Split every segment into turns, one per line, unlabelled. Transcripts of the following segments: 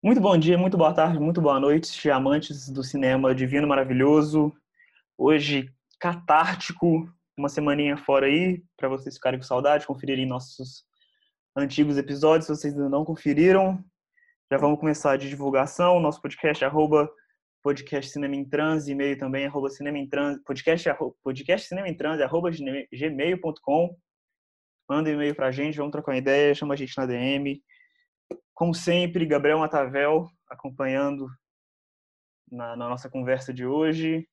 Muito bom dia, muito boa tarde, muito boa noite, amantes do cinema divino maravilhoso. Hoje, catártico, uma semaninha fora aí, para vocês ficarem com saudade, conferirem nossos antigos episódios, se vocês ainda não conferiram. Já vamos começar de divulgação, nosso podcast, arroba podcast Cinema em e-mail também, arroba Cinema em podcast, arroba, podcast Cinema em arroba gmail.com. Manda um e-mail pra gente, vamos trocar uma ideia, chama a gente na DM. Como sempre, Gabriel Matavel acompanhando na, na, nossa conversa de hoje.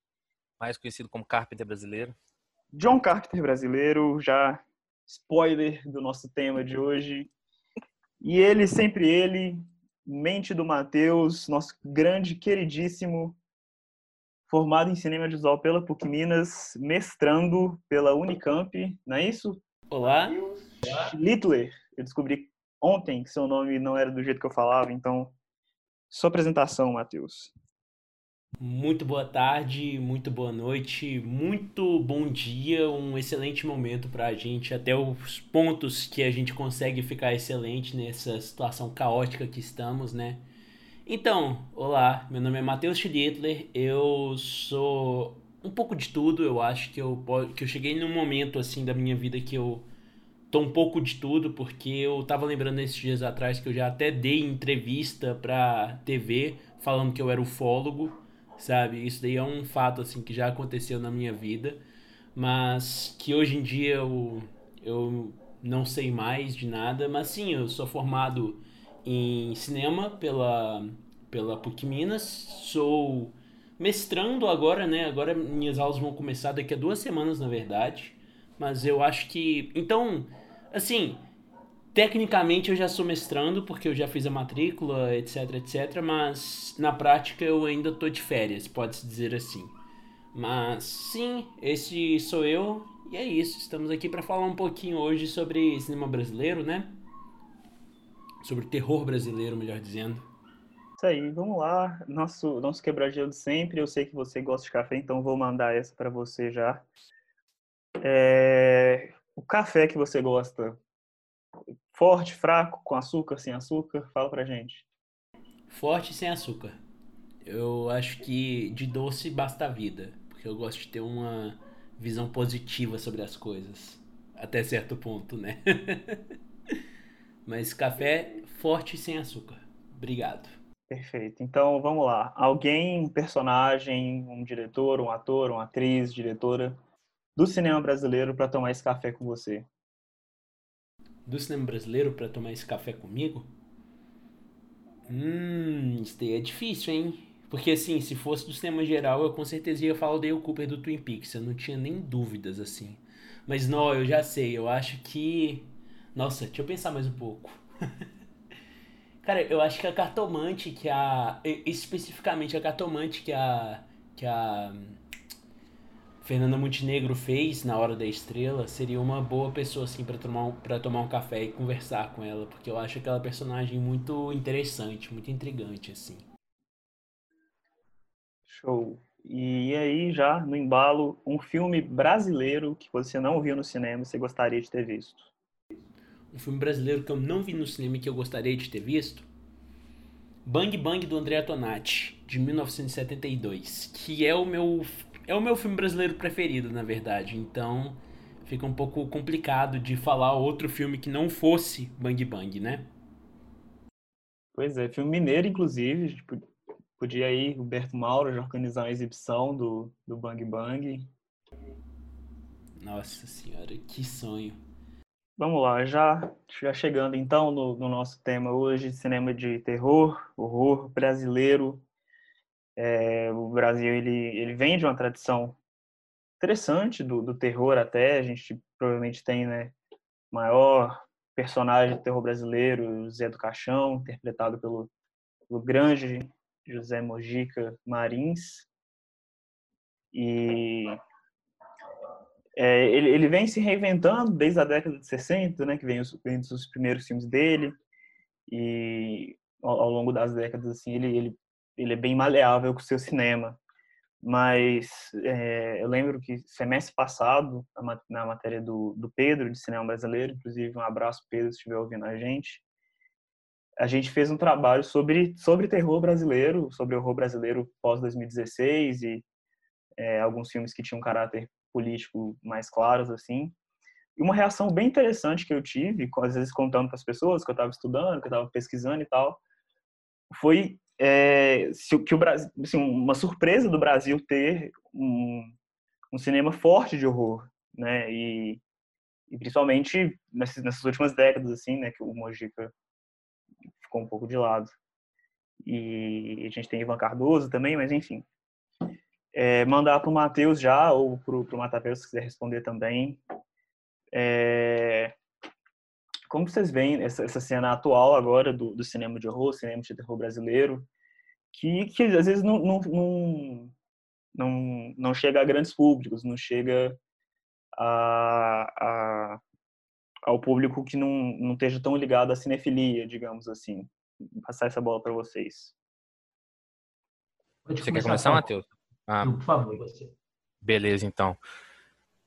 Mais conhecido como Carpenter brasileiro.
John Carpenter brasileiro, já spoiler do nosso tema de hoje. E ele, sempre ele, mente do Matheus, nosso grande, queridíssimo, formado em cinema visual pela PUC Minas, mestrando pela Unicamp, não é isso?
Olá.
Littler, eu descobri ontem que seu nome não era do jeito que eu falava, então sua apresentação, Matheus.
Muito boa tarde, muito boa noite, muito bom dia, um excelente momento para a gente, até os pontos que a gente consegue ficar excelente nessa situação caótica que estamos, né? Então, olá, meu nome é Matheus Schlittler, eu sou um pouco de tudo, eu acho que eu, que eu cheguei num momento assim da minha vida que eu tô um pouco de tudo, porque eu tava lembrando esses dias atrás que eu já até dei entrevista pra TV falando que eu era ufólogo, sabe? Isso daí é um fato, assim, que já aconteceu na minha vida, mas que hoje em dia eu, eu não sei mais de nada, mas sim, eu sou formado em cinema pela, pela PUC Minas, sou mestrando agora, né? Agora minhas aulas vão começar daqui a duas semanas, na verdade. Mas eu acho que. Então, assim, tecnicamente eu já sou mestrando, porque eu já fiz a matrícula, etc, etc, mas na prática eu ainda tô de férias, pode-se dizer assim. Mas sim, esse sou eu, e é isso. Estamos aqui para falar um pouquinho hoje sobre cinema brasileiro, né? Sobre terror brasileiro, melhor dizendo.
Isso aí, vamos lá. Nosso, nosso quebradinho de sempre. Eu sei que você gosta de café, então vou mandar essa para você já. É, o café que você gosta, forte, fraco, com açúcar, sem açúcar? Fala pra gente.
Forte sem açúcar. Eu acho que de doce basta a vida, porque eu gosto de ter uma visão positiva sobre as coisas, até certo ponto, né? Mas café forte sem açúcar. Obrigado.
Perfeito. Então vamos lá. Alguém, um personagem, um diretor, um ator, uma atriz, diretora do cinema brasileiro para tomar esse café com você?
Do cinema brasileiro para tomar esse café comigo? Hum, isso daí é difícil, hein? Porque assim, se fosse do cinema geral, eu com certeza ia falar o Dale Cooper do Twin Peaks, eu não tinha nem dúvidas assim. Mas não, eu já sei, eu acho que. Nossa, deixa eu pensar mais um pouco. Cara, eu acho que a cartomante que a. Especificamente a cartomante que a. Que a Fernanda Montenegro fez na Hora da Estrela seria uma boa pessoa assim para tomar para tomar um café e conversar com ela, porque eu acho aquela personagem muito interessante, muito intrigante assim.
Show. E aí já no embalo, um filme brasileiro que você não viu no cinema, você gostaria de ter visto?
Um filme brasileiro que eu não vi no cinema e que eu gostaria de ter visto? Bang Bang do André Tonati, de 1972, que é o meu é o meu filme brasileiro preferido, na verdade. Então fica um pouco complicado de falar outro filme que não fosse Bang Bang, né?
Pois é, filme mineiro, inclusive. Tipo, podia ir Roberto Mauro já organizar uma exibição do, do Bang Bang.
Nossa senhora, que sonho.
Vamos lá, já, já chegando então no, no nosso tema hoje, cinema de terror, horror brasileiro, é, o Brasil ele, ele vem de uma tradição interessante do, do terror até. A gente provavelmente tem né, maior personagem do terror brasileiro, Zé do Caixão, interpretado pelo, pelo grande José Mojica Marins. E é, ele, ele vem se reinventando desde a década de 60, né, que vem os, vem os primeiros filmes dele. E ao, ao longo das décadas, assim, ele, ele ele é bem maleável com o seu cinema. Mas é, eu lembro que semestre passado, na matéria do, do Pedro, de cinema brasileiro, inclusive um abraço, Pedro, se estiver ouvindo a gente, a gente fez um trabalho sobre, sobre terror brasileiro, sobre horror brasileiro pós-2016 e é, alguns filmes que tinham um caráter político mais claros, assim. E uma reação bem interessante que eu tive, às vezes contando para as pessoas que eu estava estudando, que eu estava pesquisando e tal, foi é, que o Brasil, assim, uma surpresa do Brasil ter um, um cinema forte de horror, né? E, e principalmente nessas, nessas, últimas décadas, assim, né? Que o Mojica ficou um pouco de lado. E a gente tem Ivan Cardoso também, mas enfim. É, mandar para o Matheus já, ou para o Matapeus, se quiser responder também. É, como vocês veem essa, essa cena atual agora do, do, cinema de horror, cinema de terror brasileiro, que, que às vezes não, não, não, não, não chega a grandes públicos, não chega a, a, ao público que não, não esteja tão ligado à cinefilia, digamos assim. Vou passar essa bola para vocês.
Você quer começar, Matheus?
Ah, por favor, você.
Beleza, então.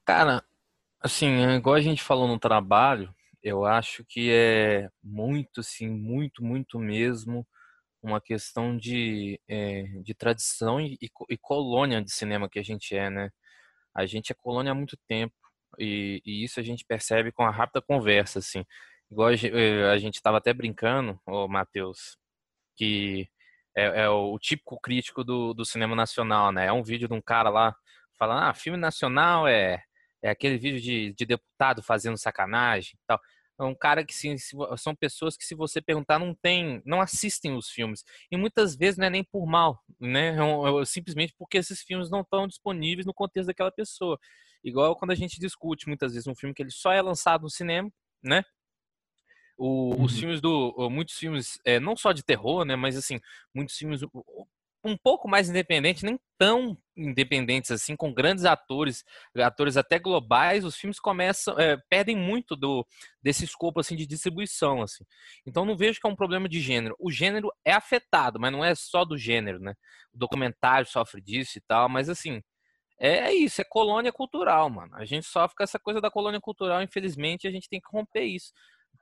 Cara, assim, igual a gente falou no trabalho, eu acho que é muito, assim, muito, muito mesmo uma questão de, é, de tradição e, e, colônia de cinema que a gente é, né? A gente é colônia há muito tempo e, e isso a gente percebe com a rápida conversa, assim. Igual a gente estava eh, até brincando, ô Matheus, que é, é, o típico crítico do, do cinema nacional, né? É um vídeo de um cara lá falando, ah, filme nacional é, é aquele vídeo de, de deputado fazendo sacanagem e tal é um cara que se, são pessoas que se você perguntar não tem, não assistem os filmes e muitas vezes não é nem por mal, né? É, é simplesmente porque esses filmes não estão disponíveis no contexto daquela pessoa. Igual quando a gente discute muitas vezes um filme que ele só é lançado no cinema, né? O, uhum. Os filmes do, muitos filmes, é, não só de terror, né? Mas assim, muitos filmes um pouco mais independente, nem tão independentes assim, com grandes atores, atores até globais, os filmes começam, é, perdem muito do desse escopo assim de distribuição, assim. Então não vejo que é um problema de gênero. O gênero é afetado, mas não é só do gênero, né? O documentário sofre disso e tal, mas assim, é isso, é colônia cultural, mano. A gente sofre com essa coisa da colônia cultural, infelizmente, a gente tem que romper isso.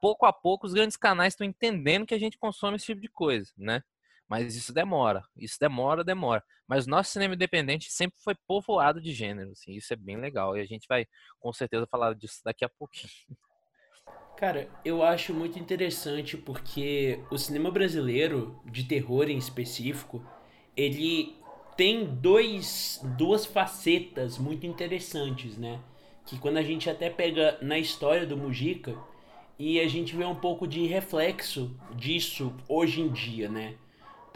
Pouco a pouco os grandes canais estão entendendo que a gente consome esse tipo de coisa, né? Mas isso demora, isso demora, demora. Mas nosso cinema independente sempre foi povoado de gêneros, assim, isso é bem legal. E a gente vai com certeza falar disso daqui a pouquinho.
Cara, eu acho muito interessante porque o cinema brasileiro, de terror em específico, ele tem dois, duas facetas muito interessantes, né? Que quando a gente até pega na história do Mujica e a gente vê um pouco de reflexo disso hoje em dia, né?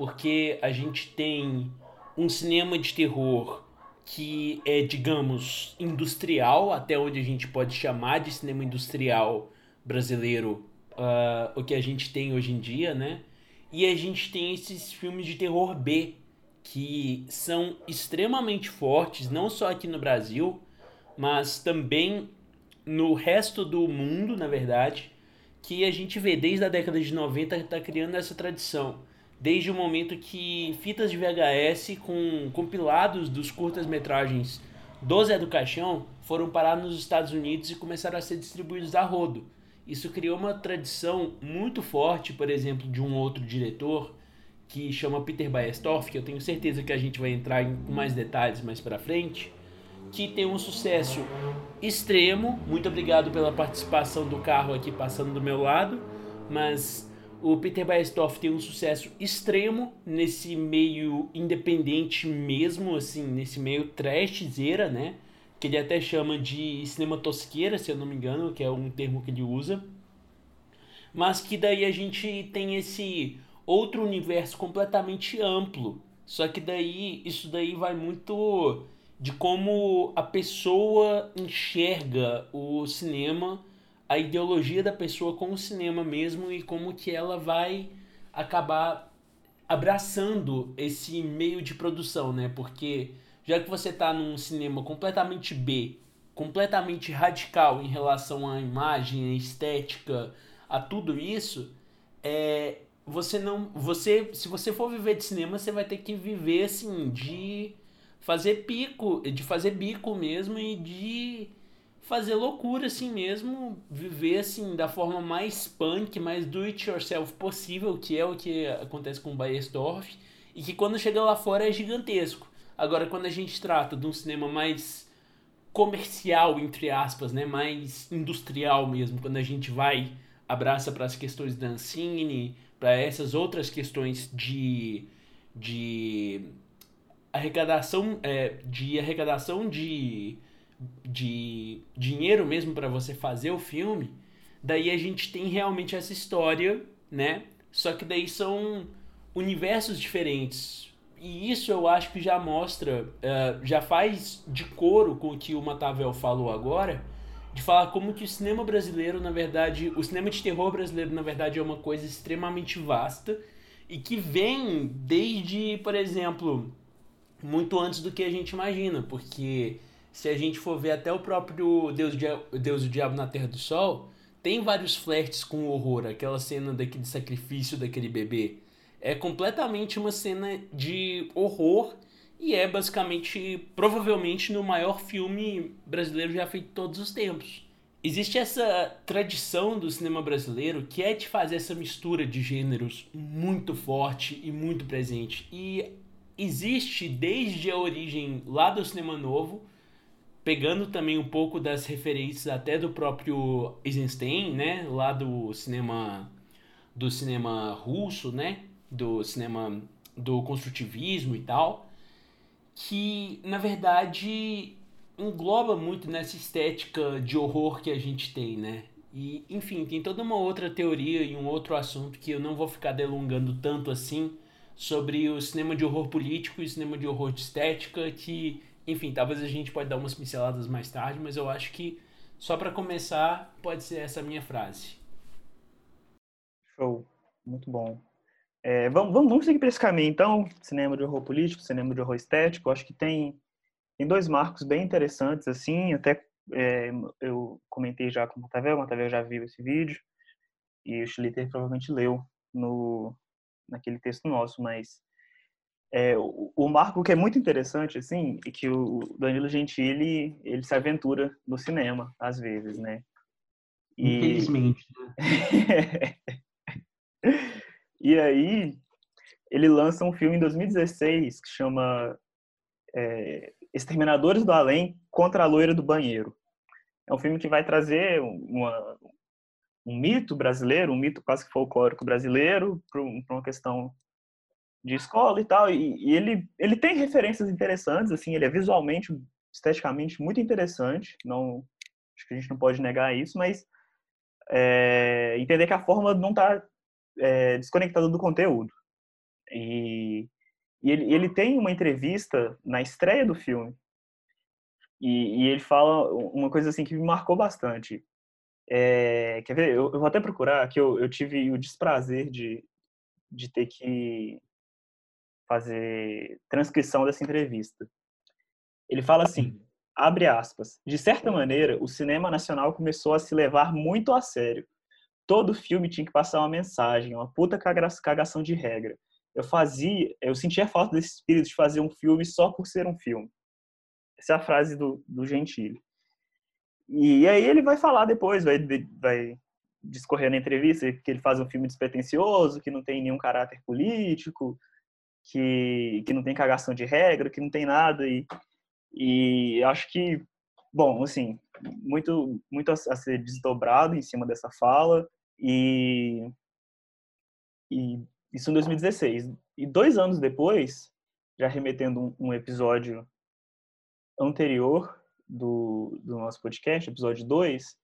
Porque a gente tem um cinema de terror que é, digamos, industrial, até onde a gente pode chamar de cinema industrial brasileiro uh, o que a gente tem hoje em dia, né? E a gente tem esses filmes de terror B, que são extremamente fortes, não só aqui no Brasil, mas também no resto do mundo, na verdade, que a gente vê desde a década de 90 que está criando essa tradição desde o momento que fitas de VHS com compilados dos curtas-metragens do Zé do Caixão foram parar nos Estados Unidos e começaram a ser distribuídos a rodo. Isso criou uma tradição muito forte, por exemplo, de um outro diretor que chama Peter Baestorff, que eu tenho certeza que a gente vai entrar em mais detalhes mais para frente, que tem um sucesso extremo. Muito obrigado pela participação do carro aqui passando do meu lado, mas o Peter Baestorff tem um sucesso extremo nesse meio independente mesmo, assim, nesse meio trashzeira, né? Que ele até chama de cinema tosqueira, se eu não me engano, que é um termo que ele usa. Mas que daí a gente tem esse outro universo completamente amplo. Só que daí isso daí vai muito de como a pessoa enxerga o cinema a ideologia da pessoa com o cinema mesmo e como que ela vai acabar abraçando esse meio de produção, né? Porque já que você está num cinema completamente B, completamente radical em relação à imagem, à estética, a tudo isso, é você não, você, se você for viver de cinema, você vai ter que viver assim de fazer pico, de fazer bico mesmo e de fazer loucura assim mesmo, viver assim da forma mais punk, mais do it yourself possível, que é o que acontece com o Baiersdorf, e que quando chega lá fora é gigantesco. Agora quando a gente trata de um cinema mais comercial entre aspas, né, mais industrial mesmo, quando a gente vai abraça para as questões da Ancine, para essas outras questões de de arrecadação é, de arrecadação de de dinheiro mesmo para você fazer o filme, daí a gente tem realmente essa história, né? Só que daí são universos diferentes. E isso eu acho que já mostra, uh, já faz de coro com o que o Matavel falou agora, de falar como que o cinema brasileiro, na verdade, o cinema de terror brasileiro, na verdade, é uma coisa extremamente vasta e que vem desde, por exemplo, muito antes do que a gente imagina, porque se a gente for ver até o próprio Deus, Deus e o Diabo na Terra do Sol, tem vários flertes com o horror, aquela cena daquele sacrifício daquele bebê. É completamente uma cena de horror e é basicamente, provavelmente, no maior filme brasileiro já feito todos os tempos. Existe essa tradição do cinema brasileiro que é de fazer essa mistura de gêneros muito forte e muito presente. E existe desde a origem lá do cinema novo pegando também um pouco das referências até do próprio Eisenstein, né, lá do cinema do cinema russo, né, do cinema do construtivismo e tal, que na verdade engloba muito nessa estética de horror que a gente tem, né? E, enfim, tem toda uma outra teoria e um outro assunto que eu não vou ficar delongando tanto assim sobre o cinema de horror político e o cinema de horror de estética que enfim, talvez a gente pode dar umas pinceladas mais tarde, mas eu acho que só para começar pode ser essa minha frase.
Show, muito bom. É, vamos, vamos, vamos seguir para esse caminho, então. Cinema de horror político, cinema de horror estético. Acho que tem, tem dois marcos bem interessantes, assim. Até é, eu comentei já com o Matavel, o Matavel já viu esse vídeo. E o Schlitter provavelmente leu no, naquele texto nosso, mas é, o, o, marco que é muito interessante, assim, é que o Danilo Gentili, ele se aventura no cinema, às vezes, né?
E... Infelizmente.
Né? e aí, ele lança um filme em 2016 que chama é, Exterminadores do Além contra a Loira do Banheiro. É um filme que vai trazer uma, um mito brasileiro, um mito quase que folclórico brasileiro, para uma questão de escola e tal. E, e, ele, ele tem referências interessantes, assim, ele é visualmente, esteticamente muito interessante. Não, acho que a gente não pode negar isso, mas é, entender que a forma não está é, desconectada do conteúdo. E, e ele, ele tem uma entrevista na estreia do filme. E, e ele fala uma coisa assim que me marcou bastante. É, quer ver? Eu, eu, vou até procurar, que eu, eu tive o desprazer de, de ter que fazer transcrição dessa entrevista. Ele fala assim, abre aspas, de certa maneira, o cinema nacional começou a se levar muito a sério. Todo filme tinha que passar uma mensagem, uma puta cagação de regra. Eu fazia, eu sentia falta desse espírito de fazer um filme só por ser um filme. Essa é a frase do, do Gentili. E aí ele vai falar depois, vai, vai discorrer na entrevista que ele faz um filme despretensioso, que não tem nenhum caráter político, que, que não tem cagação de regra, que não tem nada. E, e acho que, bom, assim, muito, muito a, a ser desdobrado em cima dessa fala. E, e isso em 2016. E dois anos depois, já remetendo um, um episódio anterior do, do nosso podcast, episódio 2,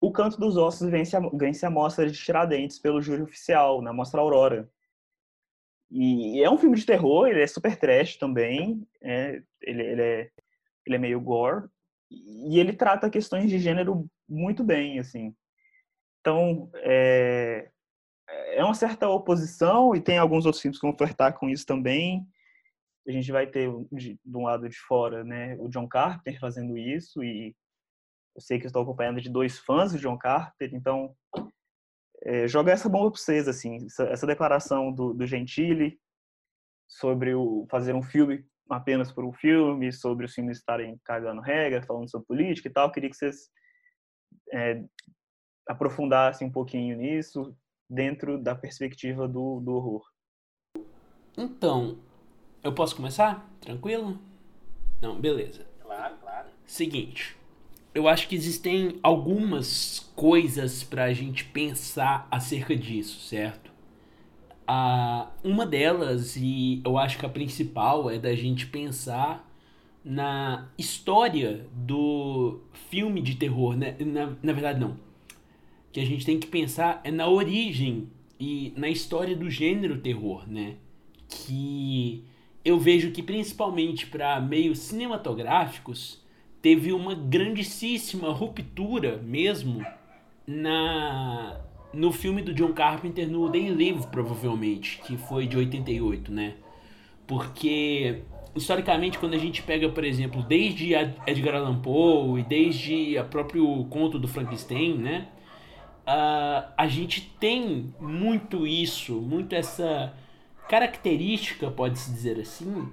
o Canto dos Ossos vence a, vence a mostra de Tiradentes pelo júri oficial, na Mostra Aurora. E é um filme de terror, ele é super trash também, é, ele, ele, é, ele é meio gore, e ele trata questões de gênero muito bem, assim. Então, é, é uma certa oposição, e tem alguns outros filmes que vão flertar com isso também. A gente vai ter, de, de um lado de fora, né, o John Carpenter fazendo isso, e eu sei que estou acompanhando de dois fãs do John Carpenter, então é, jogar essa bomba para vocês, assim, essa, essa declaração do, do Gentili sobre o, fazer um filme apenas por um filme, sobre os filmes estarem cagando regra, falando sobre política e tal. Queria que vocês é, aprofundassem um pouquinho nisso dentro da perspectiva do, do horror.
Então, eu posso começar? Tranquilo? Não, beleza.
Claro, claro.
Seguinte, eu acho que existem algumas coisas para a gente pensar acerca disso, certo? Ah, uma delas, e eu acho que a principal, é da gente pensar na história do filme de terror, né? Na, na verdade, não. Que a gente tem que pensar é na origem e na história do gênero terror, né? Que eu vejo que principalmente para meios cinematográficos teve uma grandíssima ruptura mesmo na no filme do John Carpenter no They Live, provavelmente, que foi de 88, né? Porque historicamente quando a gente pega, por exemplo, desde Edgar Allan Poe e desde o próprio conto do Frankenstein, né? Uh, a gente tem muito isso, muito essa característica, pode-se dizer assim,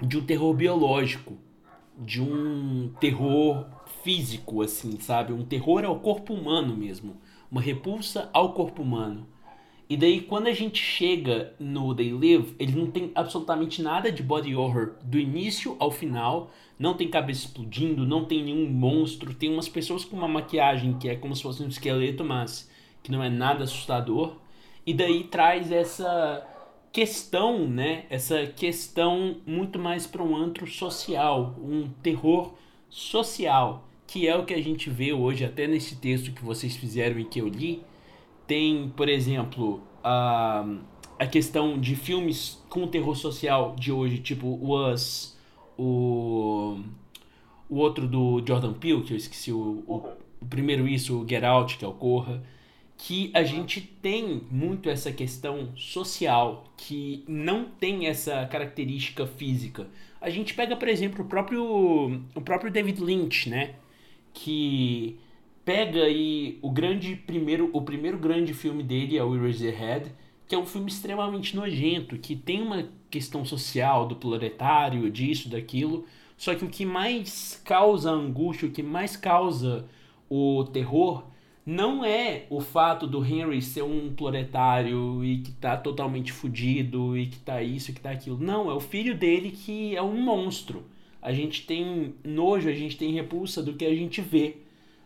de um terror biológico, de um terror físico, assim, sabe? Um terror ao corpo humano mesmo, uma repulsa ao corpo humano. E daí, quando a gente chega no They Live, ele não tem absolutamente nada de body horror do início ao final. Não tem cabeça explodindo, não tem nenhum monstro. Tem umas pessoas com uma maquiagem que é como se fosse um esqueleto, mas que não é nada assustador. E daí traz essa questão, né? Essa questão muito mais para um antro social, um terror social, que é o que a gente vê hoje, até nesse texto que vocês fizeram e que eu li. Tem, por exemplo, a, a questão de filmes com terror social de hoje, tipo o Us, o, o outro do Jordan Peele, que eu esqueci o, o, o primeiro isso, o Get Out, que é o Corra que a gente tem muito essa questão social, que não tem essa característica física. A gente pega, por exemplo, o próprio, o próprio David Lynch, né? Que pega aí o grande primeiro, o primeiro grande filme dele é o Eraserhead, que é um filme extremamente nojento, que tem uma questão social do proletário, disso, daquilo. Só que o que mais causa angústia, o que mais causa o terror não é o fato do Henry ser um proletário e que tá totalmente fudido e que tá isso, que tá aquilo. Não, é o filho dele que é um monstro. A gente tem nojo, a gente tem repulsa do que a gente vê.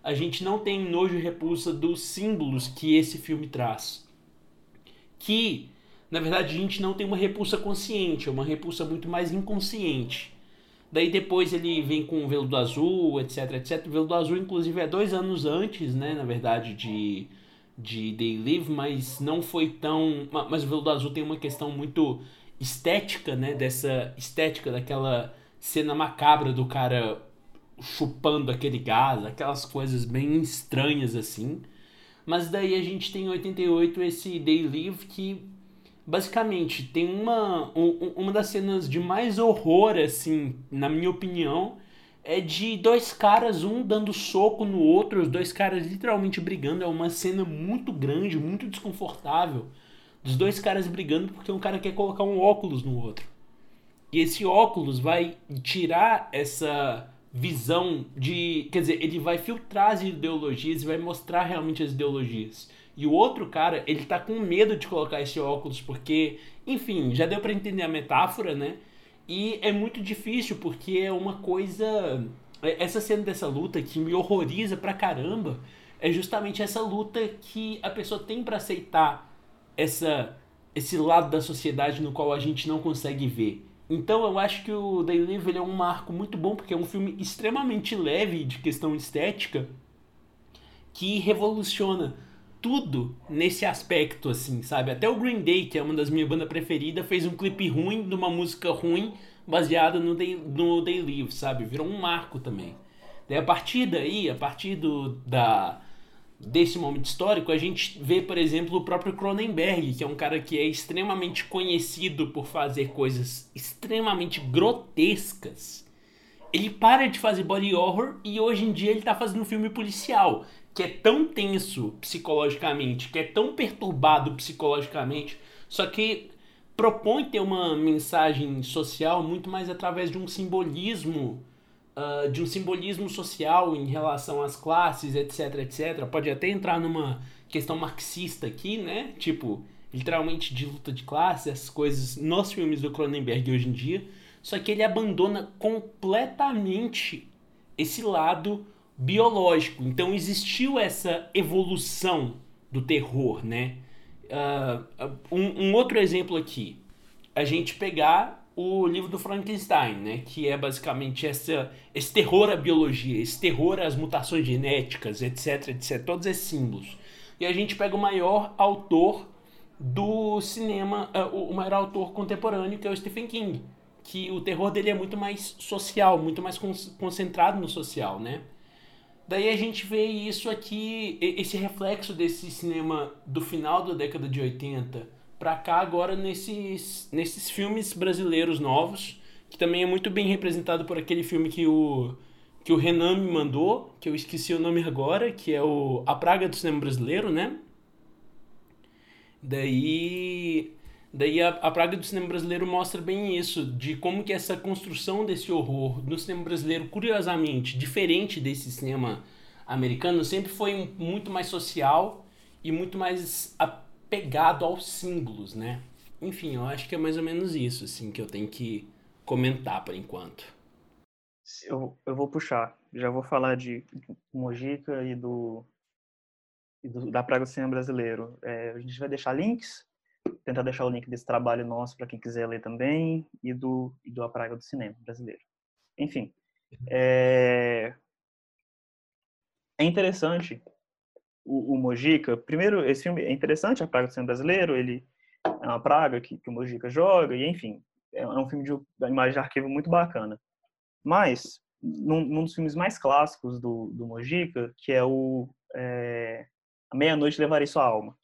A gente não tem nojo e repulsa dos símbolos que esse filme traz. Que, na verdade, a gente não tem uma repulsa consciente, é uma repulsa muito mais inconsciente. Daí depois ele vem com o Veludo Azul, etc, etc. O Veludo Azul, inclusive, é dois anos antes, né, na verdade, de, de They Live, mas não foi tão... Mas o Veludo Azul tem uma questão muito estética, né, dessa estética daquela cena macabra do cara chupando aquele gás, aquelas coisas bem estranhas assim. Mas daí a gente tem em 88 esse They Live que basicamente tem uma um, uma das cenas de mais horror assim, na minha opinião, é de dois caras, um dando soco no outro, os dois caras literalmente brigando, é uma cena muito grande, muito desconfortável. Dos dois caras brigando porque um cara quer colocar um óculos no outro. E esse óculos vai tirar essa visão de, quer dizer, ele vai filtrar as ideologias e vai mostrar realmente as ideologias. E o outro cara, ele tá com medo de colocar esse óculos porque, enfim, já deu para entender a metáfora, né? E é muito difícil porque é uma coisa. É, essa cena dessa luta que me horroriza pra caramba é justamente essa luta que a pessoa tem para aceitar essa, esse lado da sociedade no qual a gente não consegue ver. Então eu acho que o They Live é um marco muito bom porque é um filme extremamente leve de questão estética que revoluciona tudo nesse aspecto, assim, sabe? Até o Green Day, que é uma das minhas bandas preferidas, fez um clipe ruim de uma música ruim baseada no Day, no Day Live, sabe? Virou um marco também. Daí a partir daí, a partir do, da, desse momento histórico, a gente vê, por exemplo, o próprio Cronenberg, que é um cara que é extremamente conhecido por fazer coisas extremamente grotescas. Ele para de fazer body horror e hoje em dia ele tá fazendo filme policial que é tão tenso psicologicamente, que é tão perturbado psicologicamente, só que propõe ter uma mensagem social muito mais através de um simbolismo, uh, de um simbolismo social em relação às classes, etc, etc. Pode até entrar numa questão marxista aqui, né? Tipo, literalmente de luta de classe, essas coisas nos filmes do Cronenberg hoje em dia. Só que ele abandona completamente esse lado biológico. Então existiu essa evolução do terror, né? Uh, um, um, outro exemplo aqui, a gente pegar o livro do Frankenstein, né? Que é basicamente essa, esse terror à biologia, esse terror às mutações genéticas, etc, etc, todos esses símbolos. E a gente pega o maior autor do cinema, uh, o maior autor contemporâneo, que é o Stephen King. Que o terror dele é muito mais social, muito mais concentrado no social, né? Daí a gente vê isso aqui, esse reflexo desse cinema do final da década de 80 pra cá agora nesses, nesses filmes brasileiros novos, que também é muito bem representado por aquele filme que o, que o Renan me mandou, que eu esqueci o nome agora, que é o A Praga do Cinema Brasileiro, né? Daí Daí a, a praga do cinema brasileiro mostra bem isso, de como que essa construção desse horror no cinema brasileiro, curiosamente, diferente desse cinema americano, sempre foi muito mais social e muito mais apegado aos símbolos, né? Enfim, eu acho que é mais ou menos isso, assim, que eu tenho que comentar por enquanto.
Eu, eu vou puxar. Já vou falar de Mojica e do, e do da Praga do Cinema Brasileiro. É, a gente vai deixar links tentar deixar o link desse trabalho nosso para quem quiser ler também e do, e do A Praga do Cinema brasileiro. Enfim, é, é interessante o, o, Mojica. Primeiro, esse filme é interessante, A Praga do Cinema brasileiro. Ele é uma praga que, que o Mojica joga e, enfim, é um filme de imagem de arquivo muito bacana. Mas num, num dos filmes mais clássicos do, do Mojica, que é o é, A Meia Noite Levarei Sua Alma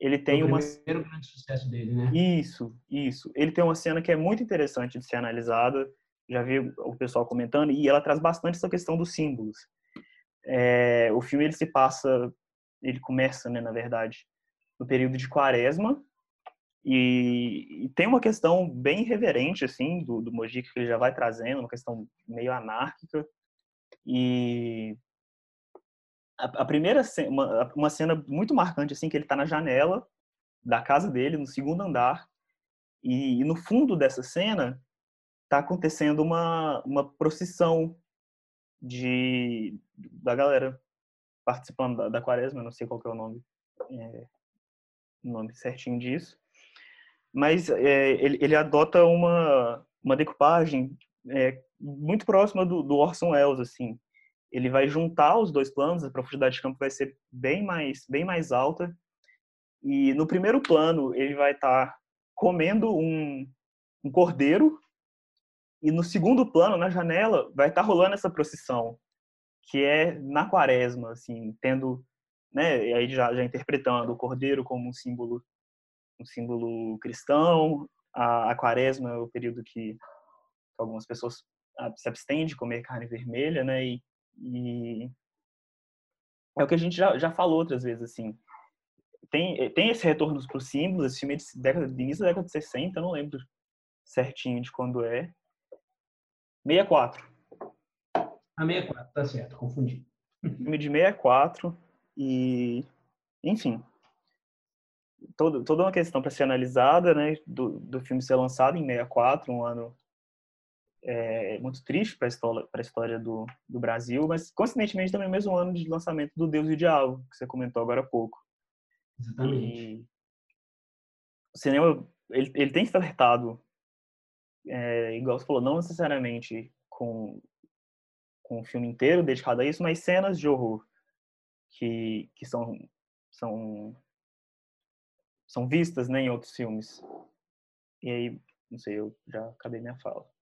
ele tem
o
uma
primeiro grande sucesso dele, né?
Isso, isso. Ele tem uma cena que é muito interessante de ser analisada. Já vi o pessoal comentando e ela traz bastante essa questão dos símbolos. É, o filme ele se passa, ele começa, né, na verdade, no período de Quaresma e, e tem uma questão bem irreverente assim do, do Mojica que ele já vai trazendo, uma questão meio anárquica e a, primeira uma, uma cena muito marcante assim que ele está na janela da casa dele no segundo andar e, e no fundo dessa cena está acontecendo uma uma procissão de da galera participando da, da quaresma, não sei qual é o nome é, nome certinho disso, mas é, ele, ele adota uma uma decupagem é, muito próxima do, do Orson Welles assim ele vai juntar os dois planos, a profundidade de campo vai ser bem mais, bem mais alta. E no primeiro plano, ele vai estar tá comendo um, um cordeiro, e no segundo plano, na janela, vai estar tá rolando essa procissão, que é na quaresma, assim, tendo, né, aí já, já interpretando o cordeiro como um símbolo um símbolo cristão, a, a quaresma é o período que algumas pessoas ah, se abstêm de comer carne vermelha, né, e e é o que a gente já, já falou outras vezes, assim. Tem, eh, tem esse retorno para os símbolos, esse filme é de, década, de início da década de 60, eu não lembro certinho de quando é. 64.
A 64, tá certo, confundi.
Filme de 64 e, enfim, todo, toda uma questão para ser analisada, né, do, do filme ser lançado em 64, um ano é, muito triste para a história, história do, do Brasil, mas coincidentemente também o mesmo ano de lançamento do Deus e o Diabo, que você comentou agora há pouco.
Exatamente.
E o cinema, ele, ele tem flertado, é, igual você falou, não necessariamente com, com o filme inteiro dedicado a isso, mas cenas de horror que, que são, são, são vistas né, em outros filmes. E aí, não sei, eu já acabei minha fala.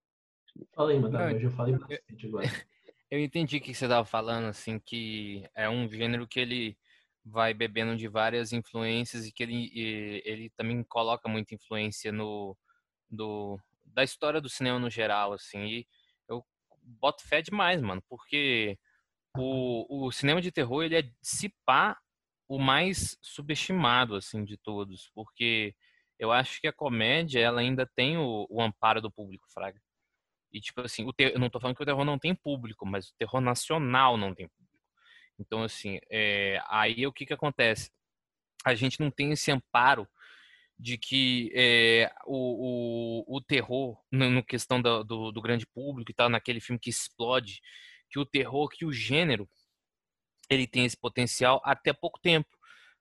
Madame, hoje eu falei bastante agora.
Eu entendi o que você estava falando, assim, que é um gênero que ele vai bebendo de várias influências e que ele, ele também coloca muita influência no do, da história do cinema no geral, assim, e eu boto fé demais, mano, porque o, o cinema de terror, ele é, se pá, o mais subestimado, assim, de todos, porque eu acho que a comédia ela ainda tem o, o amparo do público, Fraga. E tipo assim, o ter... eu não tô falando que o terror não tem público, mas o terror nacional não tem público. Então, assim, é... aí o que que acontece? A gente não tem esse amparo de que é, o, o, o, terror, no questão do, do, do, grande público e tal, naquele filme que explode, que o terror, que o gênero, ele tem esse potencial até pouco tempo,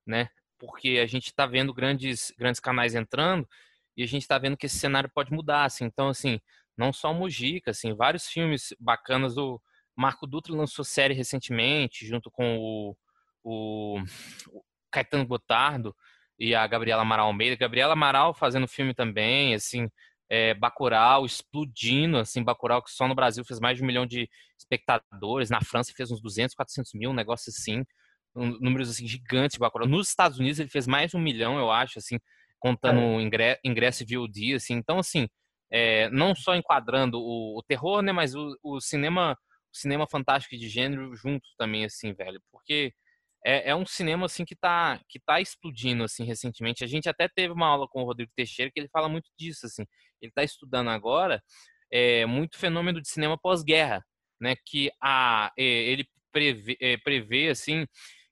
né? Porque a gente está vendo grandes, grandes canais entrando e a gente está vendo que esse cenário pode mudar, assim. Então, assim, não só o Mujica, assim, vários filmes bacanas. O Marco Dutra lançou série recentemente, junto com o, o, o Caetano Gotardo, e a Gabriela Amaral Almeida. Gabriela Amaral fazendo filme também, assim, é, Bacurau explodindo, assim, Bacurau que só no Brasil fez mais de um milhão de espectadores, na França fez uns 200, 400 mil, um negócio assim, um, números assim gigantes de Bacurau. Nos Estados Unidos ele fez mais de um milhão, eu acho, assim, contando é. ingresso, ingresso e VOD, assim. Então, assim, é, não só enquadrando o, o terror, né, mas o, o cinema o cinema fantástico de gênero junto também, assim, velho, porque é, é, um cinema assim que está que tá explodindo assim recentemente. A gente até teve uma aula com o Rodrigo Teixeira que ele fala muito disso assim. Ele está estudando agora é, muito fenômeno de cinema pós-guerra, né? Que a ele prevê, prevê assim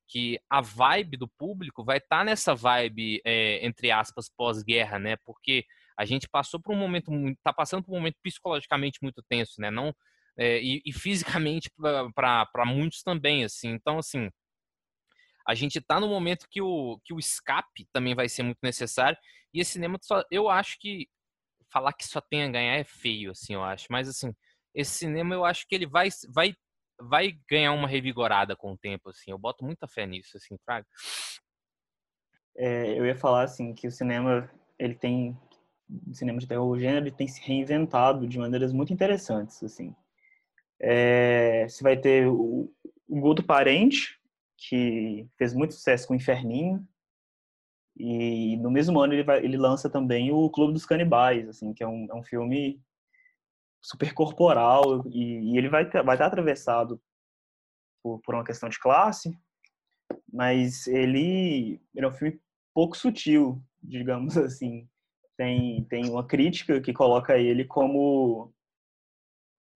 que a vibe do público vai estar tá nessa vibe entre aspas pós-guerra, né? Porque a gente passou por um momento está passando por um momento psicologicamente muito tenso, né? Não é, e, e fisicamente para muitos também, assim. Então, assim, a gente está no momento que o, que o escape também vai ser muito necessário. E esse cinema, só, eu acho que falar que só tem a ganhar é feio, assim, eu acho. Mas, assim, esse cinema eu acho que ele vai, vai, vai ganhar uma revigorada com o tempo, assim. Eu boto muita fé nisso, assim, Fraga.
É, eu ia falar, assim, que o cinema, ele tem, o cinema de terror, o gênero, tem se reinventado de maneiras muito interessantes, assim. É, você vai ter o, o do Parente, que fez muito sucesso com Inferninho. E no mesmo ano ele, vai, ele lança também o Clube dos Canibais, assim, que é um, é um filme super corporal e, e ele vai, vai estar atravessado por, por, uma questão de classe, mas ele, ele é um filme pouco sutil, digamos assim. Tem, tem uma crítica que coloca ele como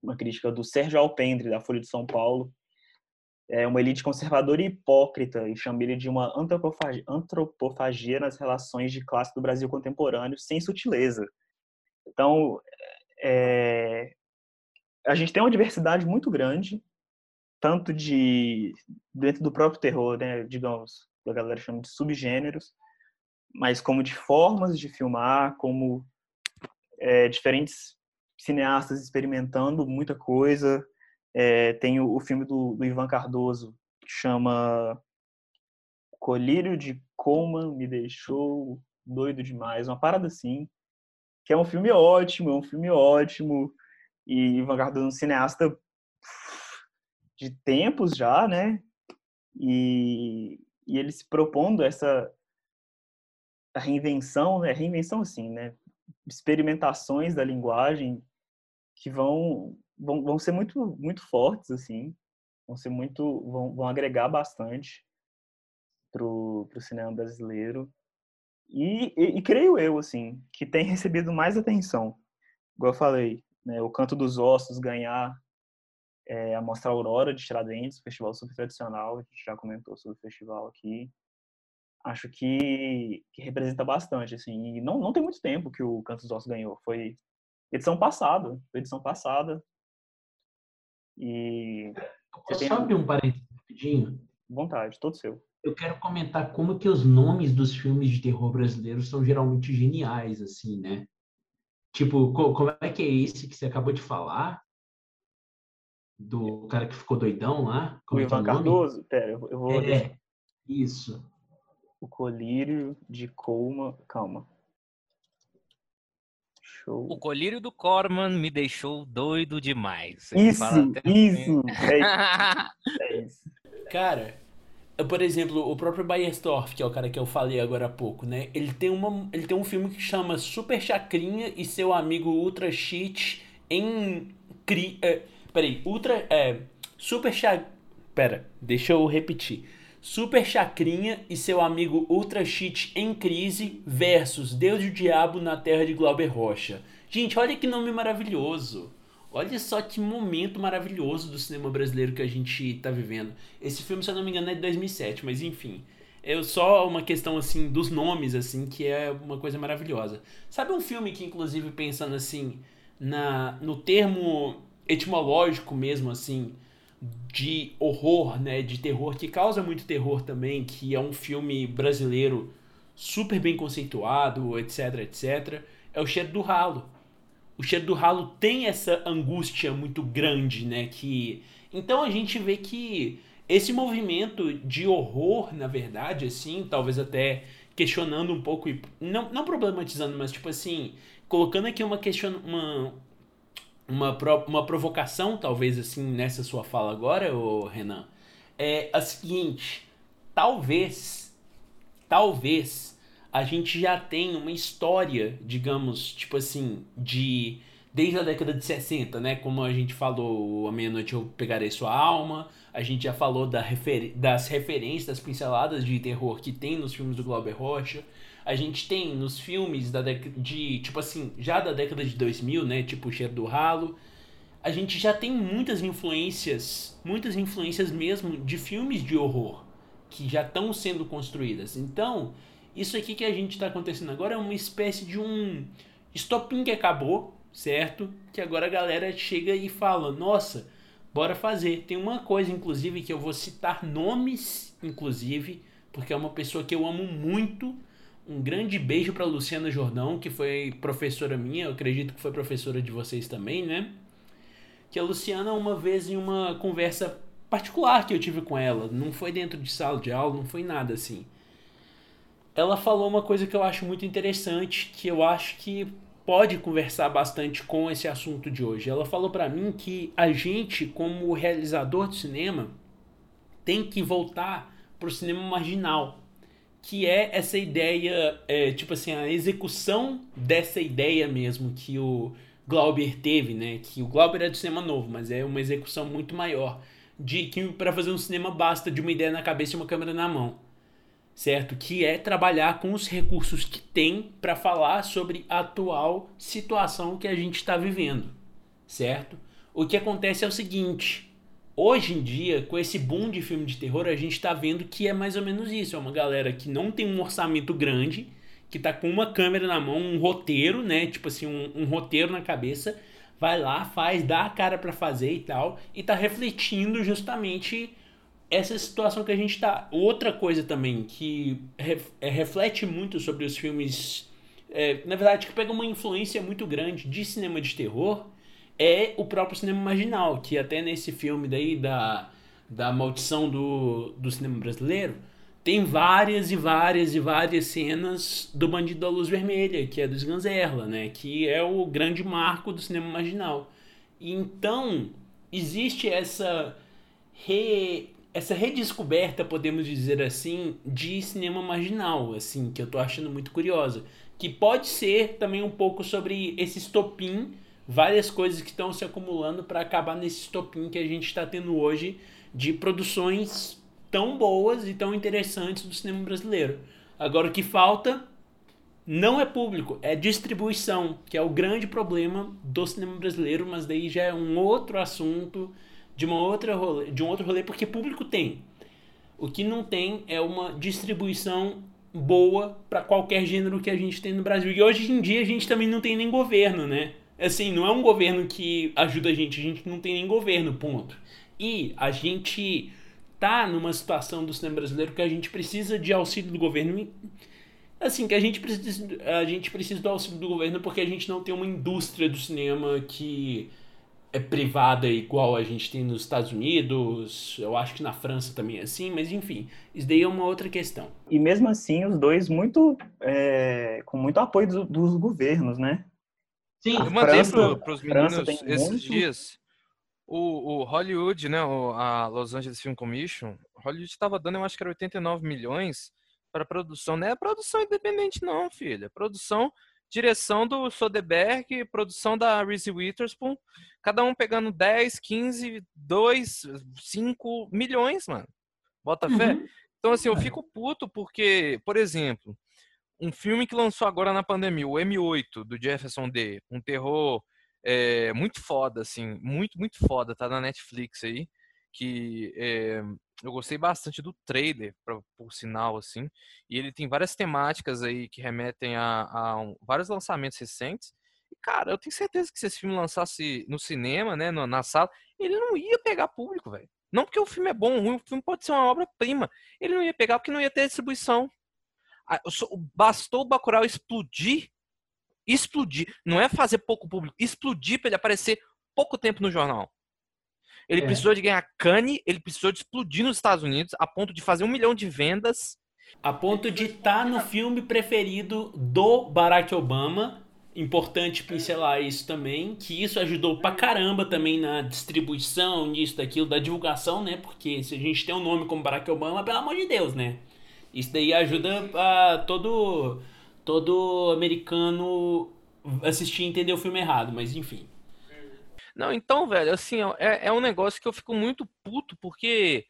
uma crítica do Sérgio Alpendre, da Folha de São Paulo, é uma elite conservadora e hipócrita e chama ele de uma antropofagia, antropofagia nas relações de classe do Brasil contemporâneo, sem sutileza. Então, é, a gente tem uma diversidade muito grande, tanto de dentro do próprio terror, né, digamos, a galera chama de subgêneros, mas como de formas de filmar, como é, diferentes cineastas experimentando muita coisa, é, tem o, o filme do, do, Ivan Cardoso, que chama Colírio de Coleman Me Deixou Doido Demais, uma parada assim, que é um filme ótimo, é um filme ótimo, e Ivan Cardoso é um cineasta de tempos já, né? E, e ele se propondo essa reinvenção, né? Reinvenção assim, né? Experimentações da linguagem que vão vão, vão ser muito, muito fortes, assim. Vão ser muito. vão, vão agregar bastante pro, pro cinema brasileiro. E, e, e, creio eu, assim, que tem recebido mais atenção. Igual eu falei, né, o Canto dos Ossos ganhar é, a Mostra Aurora de Tiradentes, festival super tradicional, a gente já comentou sobre o festival aqui. Acho que, que representa bastante, assim. E não, não tem muito tempo que o Canto dos Ossos ganhou. Foi edição passada, edição passada. E.
Você Só abrir um parênteses rapidinho?
Vontade, todo seu.
Eu quero comentar como que os nomes dos filmes de terror brasileiros são geralmente geniais, assim, né? Tipo, como é que é esse que você acabou de falar? Do cara que ficou doidão lá?
Como o é é Ivan Cardoso? Pera, eu vou.
É, isso.
O colírio de Colma. Calma.
Show. O colírio do Corman me deixou doido demais.
isso, isso, assim. é isso. é isso.
Cara, por exemplo, o próprio Bayersdorf, que é o cara que eu falei agora há pouco, né? Ele tem, uma, ele tem um filme que chama Super Chacrinha e seu amigo Ultra Cheat em... Cri, é, peraí, Ultra... É, Super Cha... Pera, deixa eu repetir. Super Chacrinha e seu amigo Ultra Cheat em crise versus Deus e o Diabo na Terra de Glauber Rocha. Gente, olha que nome maravilhoso. Olha só que momento maravilhoso do cinema brasileiro que a gente está vivendo. Esse filme, se eu não me engano, é de 2007, mas enfim. É só uma questão assim dos nomes assim que é uma coisa maravilhosa. Sabe um filme que inclusive pensando assim na no termo etimológico mesmo assim, de horror, né, de terror, que causa muito terror também, que é um filme brasileiro super bem conceituado, etc, etc, é o Cheiro do Ralo. O Cheiro do Ralo tem essa angústia muito grande, né, que então a gente vê que esse movimento de horror, na verdade, assim, talvez até questionando um pouco não, não problematizando, mas tipo assim, colocando aqui uma questiona uma uma, uma provocação, talvez assim, nessa sua fala agora, ô Renan, é a seguinte: talvez, talvez a gente já tenha uma história, digamos, tipo assim, de. Desde a década de 60, né? Como a gente falou, a meia-noite eu pegarei sua alma. A gente já falou da das referências, das pinceladas de terror que tem nos filmes do Glauber Rocha a gente tem nos filmes da de, tipo assim, já da década de 2000, né, tipo o Cheiro do Ralo, a gente já tem muitas influências, muitas influências mesmo de filmes de horror que já estão sendo construídas. Então, isso aqui que a gente está acontecendo agora é uma espécie de um estopim que acabou, certo? Que agora a galera chega e fala: "Nossa, bora fazer". Tem uma coisa inclusive que eu vou citar nomes, inclusive, porque é uma pessoa que eu amo muito um grande beijo para Luciana Jordão, que foi professora minha, eu acredito que foi professora de vocês também, né? Que a Luciana, uma vez em uma conversa particular que eu tive com ela, não foi dentro de sala de aula, não foi nada assim. Ela falou uma coisa que eu acho muito interessante, que eu acho que pode conversar bastante com esse assunto de hoje. Ela falou para mim que a gente, como realizador de cinema, tem que voltar para o cinema marginal que é essa ideia, é, tipo assim, a execução dessa ideia mesmo que o Glauber teve, né? Que o Glauber é do cinema novo, mas é uma execução muito maior. De que para fazer um cinema basta de uma ideia na cabeça e uma câmera na mão. Certo? Que é trabalhar com os recursos que tem para falar sobre a atual situação que a gente está vivendo. Certo? O que acontece é o seguinte: Hoje em dia, com esse boom de filme de terror, a gente tá vendo que é mais ou menos isso. É uma galera que não tem um orçamento grande, que tá com uma câmera na mão, um roteiro, né? Tipo assim, um, um roteiro na cabeça, vai lá, faz, dá a cara para fazer e tal, e tá refletindo justamente essa situação que a gente tá. Outra coisa também que é, reflete muito sobre os filmes, é, na verdade, que pega uma influência muito grande de cinema de terror é o próprio cinema marginal, que até nesse filme daí da, da maldição do, do cinema brasileiro, tem várias e várias e várias cenas do Bandido da Luz Vermelha, que é do Sganzerla, né? Que é o grande marco do cinema marginal. Então, existe essa re, essa redescoberta, podemos dizer assim, de cinema marginal, assim, que eu tô achando muito curiosa, que pode ser também um pouco sobre esse estopim várias coisas que estão se acumulando para acabar nesse estopim que a gente está tendo hoje de produções tão boas e tão interessantes do cinema brasileiro. Agora o que falta não é público, é distribuição, que é o grande problema do cinema brasileiro, mas daí já é um outro assunto de uma outra rolê, de um outro rolê porque público tem. O que não tem é uma distribuição boa para qualquer gênero que a gente tem no Brasil. E hoje em dia a gente também não tem nem governo, né? Assim, não é um governo que ajuda a gente, a gente não tem nem governo, ponto. E a gente tá numa situação do cinema brasileiro que a gente precisa de auxílio do governo. Assim, que a gente precisa, a gente precisa do auxílio do governo porque a gente não tem uma indústria do cinema que é privada igual a gente tem nos Estados Unidos, eu acho que na França também é assim, mas enfim, isso daí é uma outra questão.
E mesmo assim, os dois muito é, com muito apoio do, dos governos, né?
Sim, eu mandei para os meninos esses muito... dias o, o, Hollywood, né, o, a Los Angeles Film Commission, Hollywood estava dando, eu acho que era 89 milhões para produção. Não é produção independente, não, filha. É produção, direção do Soderbergh, produção da Reese Witherspoon, cada um pegando 10, 15, 2, 5 milhões, mano. Bota uhum. fé. Então, assim, eu fico puto porque, por exemplo, um filme que lançou agora na pandemia, o M8, do Jefferson D, um terror é, muito foda, assim, muito, muito foda, tá na Netflix aí, que é, eu gostei bastante do trailer, pra, por sinal, assim, e ele tem várias temáticas aí que remetem a, a um, vários lançamentos recentes, e, cara, eu tenho certeza que se esse filme lançasse no cinema, né, na, na sala, ele não ia pegar público, velho. Não porque o filme é bom ou ruim, o filme pode ser uma obra-prima. Ele não ia pegar porque não ia ter distribuição. Bastou o Bacurau explodir, explodir, não é fazer pouco público, explodir para ele aparecer pouco tempo no jornal. Ele é. precisou de ganhar cane, ele precisou de explodir nos Estados Unidos a ponto de fazer um milhão de vendas.
A ponto de estar tá no filme preferido do Barack Obama importante pincelar isso também, que isso ajudou pra caramba também na distribuição nisso, daquilo, da divulgação, né? Porque se a gente tem um nome como Barack Obama, pelo amor de Deus, né? Isso daí ajuda a todo, todo americano assistir e entender o filme errado, mas enfim.
Não, então, velho, assim, é, é um negócio que eu fico muito puto, porque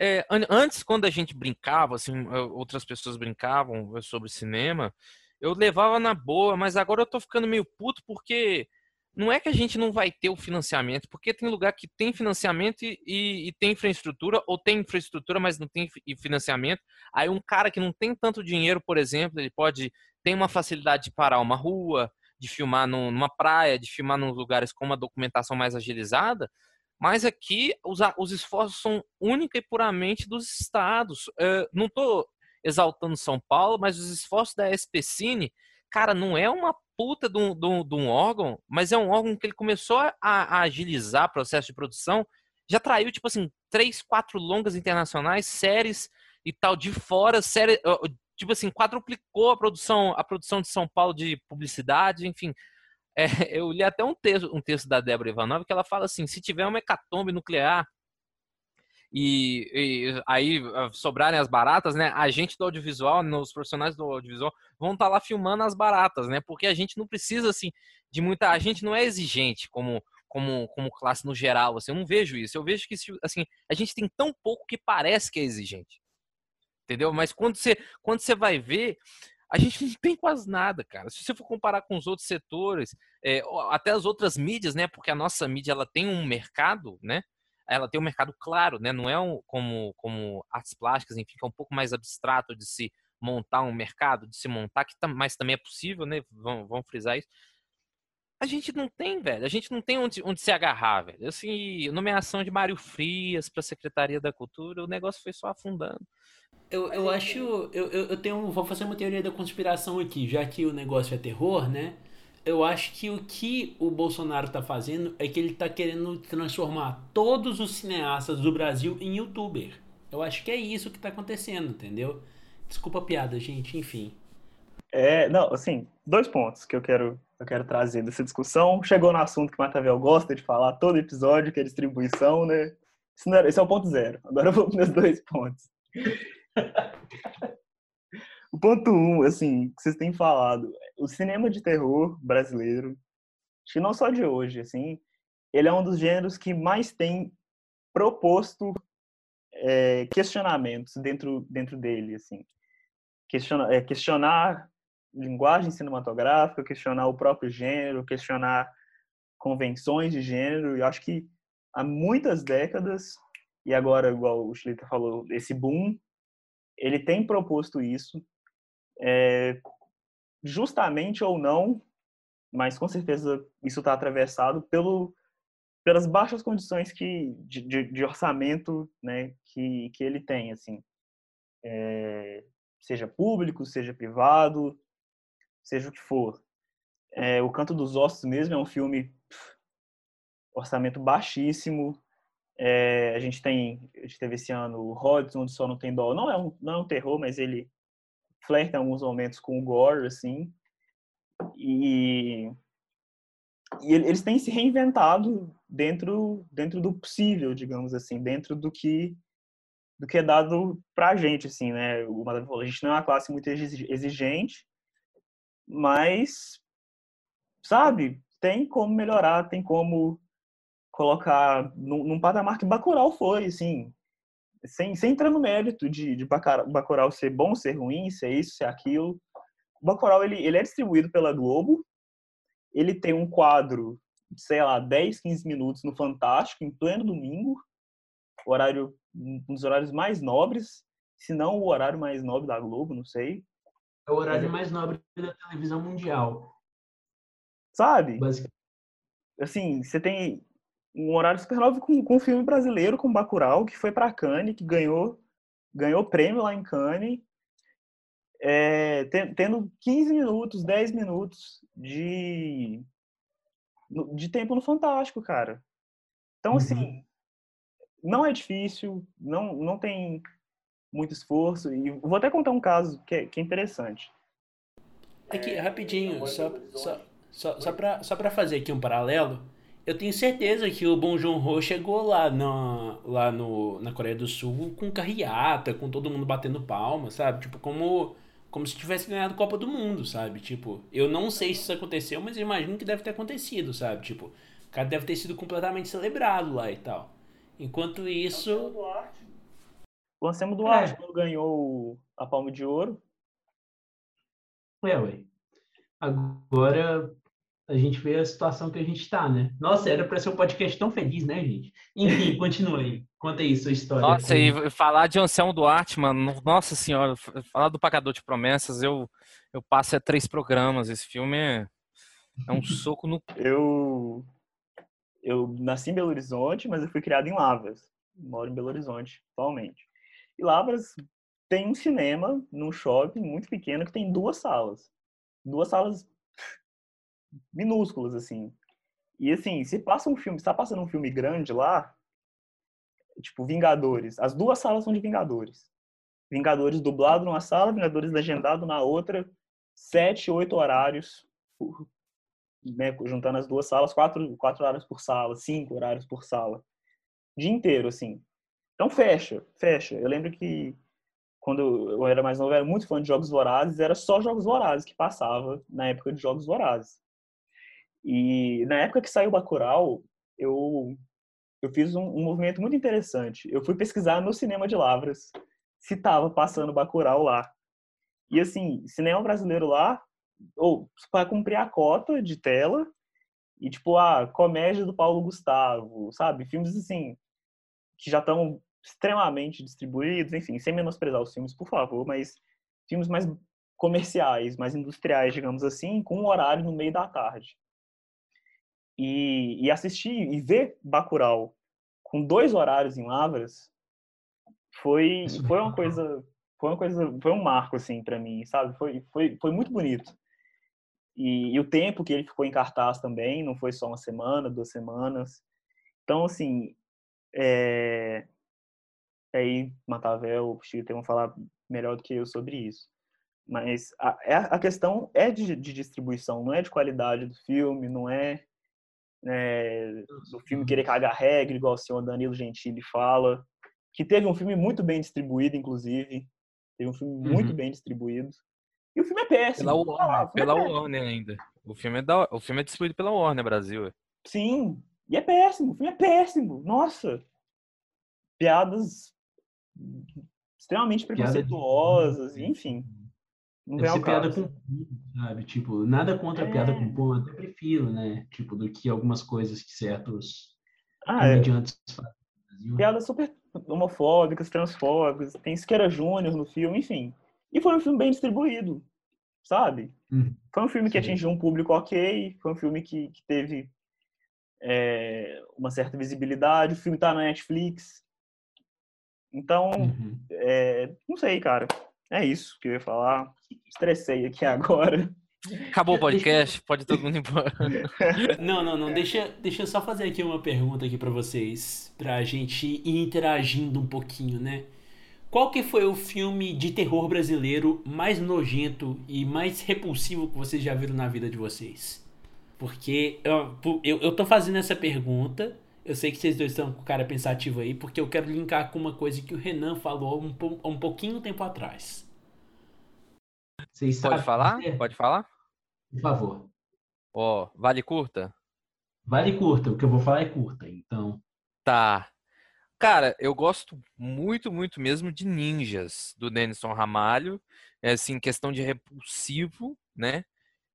é, antes, quando a gente brincava, assim, outras pessoas brincavam sobre cinema, eu levava na boa, mas agora eu tô ficando meio puto porque não é que a gente não vai ter o financiamento, porque tem lugar que tem financiamento e, e, e, tem infraestrutura, ou tem infraestrutura, mas não tem financiamento. Aí um cara que não tem tanto dinheiro, por exemplo, ele pode ter uma facilidade de parar uma rua, de filmar numa praia, de filmar nos lugares com uma documentação mais agilizada. Mas aqui os, os esforços são única e puramente dos estados. Uh, não estou exaltando São Paulo, mas os esforços da SPCine, cara, não é uma puta de um, de, um, de um, órgão, mas é um órgão que ele começou a, a agilizar o processo de produção, já traiu, tipo assim, três, quatro longas internacionais, séries e tal de fora, série, tipo assim, quadruplicou a produção, a produção de São Paulo de publicidade, enfim. É, eu li até um texto, um texto da Débora Ivanov que ela fala assim: se tiver uma hecatombe nuclear e, e, aí sobrarem as baratas, né? A gente do audiovisual, os profissionais do audiovisual vão estar tá lá filmando as baratas, né? Porque a gente não precisa assim de muita, a gente não é exigente como como como classe no geral, assim, eu não vejo isso. Eu vejo que assim, a gente tem tão pouco que parece que é exigente. Entendeu? Mas quando você quando você vai ver, a gente não tem quase nada, cara. Se você for comparar com os outros setores, é, até as outras mídias, né? Porque a nossa mídia ela tem um mercado, né? Ela tem um mercado claro, né? Não é um, como, como artes plásticas, enfim, que é um pouco mais abstrato de se montar um mercado, de se montar, que mas também é possível, né? Vamos, vamos frisar isso. A gente não tem, velho. A gente não tem onde, onde se agarrar, velho. Assim, nomeação de Mário Frias para a Secretaria da Cultura, o negócio foi só afundando.
Eu, eu acho. Eu, eu tenho. Vou fazer uma teoria da conspiração aqui, já que o negócio é terror, né? Eu acho que o que o Bolsonaro está fazendo é que ele está querendo transformar todos os cineastas do Brasil em youtuber. Eu acho que é isso que está acontecendo, entendeu? Desculpa a piada, gente, enfim.
É, não, assim, dois pontos que eu quero, eu quero trazer dessa discussão. Chegou no assunto que o Matavel gosta de falar todo episódio, que é distribuição, né? esse é o ponto zero. Agora eu vou para os dois pontos. O ponto um, assim, que vocês têm falado, o cinema de terror brasileiro, acho que não só de hoje, assim, ele é um dos gêneros que mais tem proposto é, questionamentos dentro, dentro dele, assim. É, questionar linguagem cinematográfica, questionar o próprio gênero, questionar convenções de gênero. E acho que há muitas décadas, e agora, igual o Schliter falou, esse boom, ele tem proposto isso é, justamente ou não, mas com certeza isso está atravessado pelo, pelas baixas condições que, de, de, de orçamento né, que, que ele tem, assim, é, seja público, seja privado, seja o que for. É, o Canto dos Ossos mesmo é um filme pff, orçamento baixíssimo. É, a gente tem, a gente teve esse ano o Rodson, onde só não tem dó. Não é um, não é um terror, mas ele flerta em alguns momentos com o gore, assim. E, e eles têm se reinventado dentro dentro do possível, digamos assim, dentro do que do que é dado pra gente, assim, né? O Madame falou, a gente não é uma classe muito exigente, mas, sabe, tem como melhorar, tem como colocar num, num patamar que Bacurau foi, assim. Sem, sem entrar no mérito de, de Bacurau ser bom, ser ruim, ser isso, ser aquilo. O Bacurau, ele, ele é distribuído pela Globo, ele tem um quadro, sei lá, 10, 15 minutos no Fantástico, em pleno domingo, horário, um dos horários mais nobres, se não o horário mais nobre da Globo, não sei.
É o horário mais nobre da televisão mundial.
Sabe? Assim, você tem um horário super nobre com, com um filme brasileiro, com Bacurau, que foi para Cannes, que ganhou, ganhou prêmio lá em Cannes, é, tendo 15 minutos, 10 minutos de, de tempo no Fantástico, cara. Então, assim, uhum. não é difícil, não, não tem muito esforço. E vou até contar um caso que é, que é interessante.
Aqui, rapidinho, só, só, só, só para só pra fazer aqui um paralelo, eu tenho certeza que o Bom Joon Ho chegou lá, na, lá no, na Coreia do Sul com carreata, com todo mundo batendo palma, sabe? Tipo, como, como se tivesse ganhado Copa do Mundo, sabe? Tipo, eu não sei se isso aconteceu, mas eu imagino que deve ter acontecido, sabe? Tipo, o cara deve ter sido completamente celebrado lá e tal. Enquanto isso.
O Anselmo Duarte, é. quando ganhou a Palma de Ouro.
É, ué. Agora a gente vê a situação que a gente está, né? Nossa, era para ser um podcast tão feliz, né, gente? Enfim, continue aí. Conta aí sua história.
Nossa, e falar de Anselmo Duarte, mano, nossa senhora, falar do Pagador de Promessas, eu, eu passo a três programas. Esse filme é, é um soco no.
Eu, eu nasci em Belo Horizonte, mas eu fui criado em Lavras. Moro em Belo Horizonte, atualmente. E Lavras tem um cinema num shopping muito pequeno que tem duas salas. Duas salas minúsculas, assim. E assim, se passa um filme, está passando um filme grande lá, tipo Vingadores, as duas salas são de Vingadores. Vingadores dublado numa sala, Vingadores legendado na outra, sete, oito horários, né, juntando as duas salas, quatro, quatro horários por sala, cinco horários por sala. Dia inteiro, assim. Então fecha, fecha. Eu lembro que quando eu era mais novo, eu era muito fã de Jogos Vorazes, era só Jogos Vorazes que passava na época de Jogos Vorazes. E na época que saiu Bacurau, eu eu fiz um, um movimento muito interessante. Eu fui pesquisar no cinema de Lavras se estava passando Bacurau lá. E assim, cinema brasileiro lá, ou para cumprir a cota de tela, e tipo a comédia do Paulo Gustavo, sabe? Filmes assim que já estão extremamente distribuídos, enfim, sem menosprezar os filmes, por favor, mas filmes mais comerciais, mais industriais, digamos assim, com um horário no meio da tarde. E, e assistir e ver Bacurau com dois horários em Lavras foi foi uma coisa foi uma coisa foi um marco assim para mim sabe? Foi foi foi muito bonito. E, e, o tempo que ele ficou em cartaz também não foi só uma semana duas semanas. Então assim é, aí Matavel, Chico tem que falar melhor do que eu sobre isso. Mas a, é, a questão é de, de, distribuição, não é de qualidade do filme, não é, é do filme querer cagar regra, igual o senhor Danilo Gentili fala, que teve um filme muito bem distribuído, inclusive, teve um filme muito uhum. bem distribuído. E o filme é péssimo.
Pela Warner, é pela Warner ainda. O filme, é da, o filme é distribuído pela Warner Brasil.
Sim, e é péssimo, o filme é péssimo. Nossa, piadas extremamente preconceituosas, de... enfim.
Não Deve ser piada com sabe? Tipo, nada contra é... piada com pão, até prefiro, né? Tipo, do que algumas coisas que certos
ah, é. fazem. Piadas super homofóbicas, transfóbicas, tem Siqueira Júnior no filme, enfim. E foi um filme bem distribuído, sabe? Uhum. Foi um filme que Sim. atingiu um público ok, foi um filme que, que teve é, uma certa visibilidade, o filme tá na Netflix, então, uhum. é, não sei, cara. É isso que eu ia falar. Estressei aqui agora.
Acabou o podcast, pode todo mundo ir embora.
Não, não, não. Deixa, deixa eu só fazer aqui uma pergunta aqui para vocês, pra gente ir interagindo um pouquinho, né? Qual que foi o filme de terror brasileiro mais nojento e mais repulsivo que vocês já viram na vida de vocês? Porque eu, eu, eu tô fazendo essa pergunta eu sei que vocês dois estão com cara pensativo aí, porque eu quero linkar com uma coisa que o Renan falou um, um pouquinho tempo atrás.
Vocês Pode falar? Pode falar?
Por favor.
Ó, vale curta?
Vale curta, o que eu vou falar é curta, então.
Tá. Cara, eu gosto muito, muito mesmo de Ninjas, do Denison Ramalho. É assim, questão de repulsivo, né?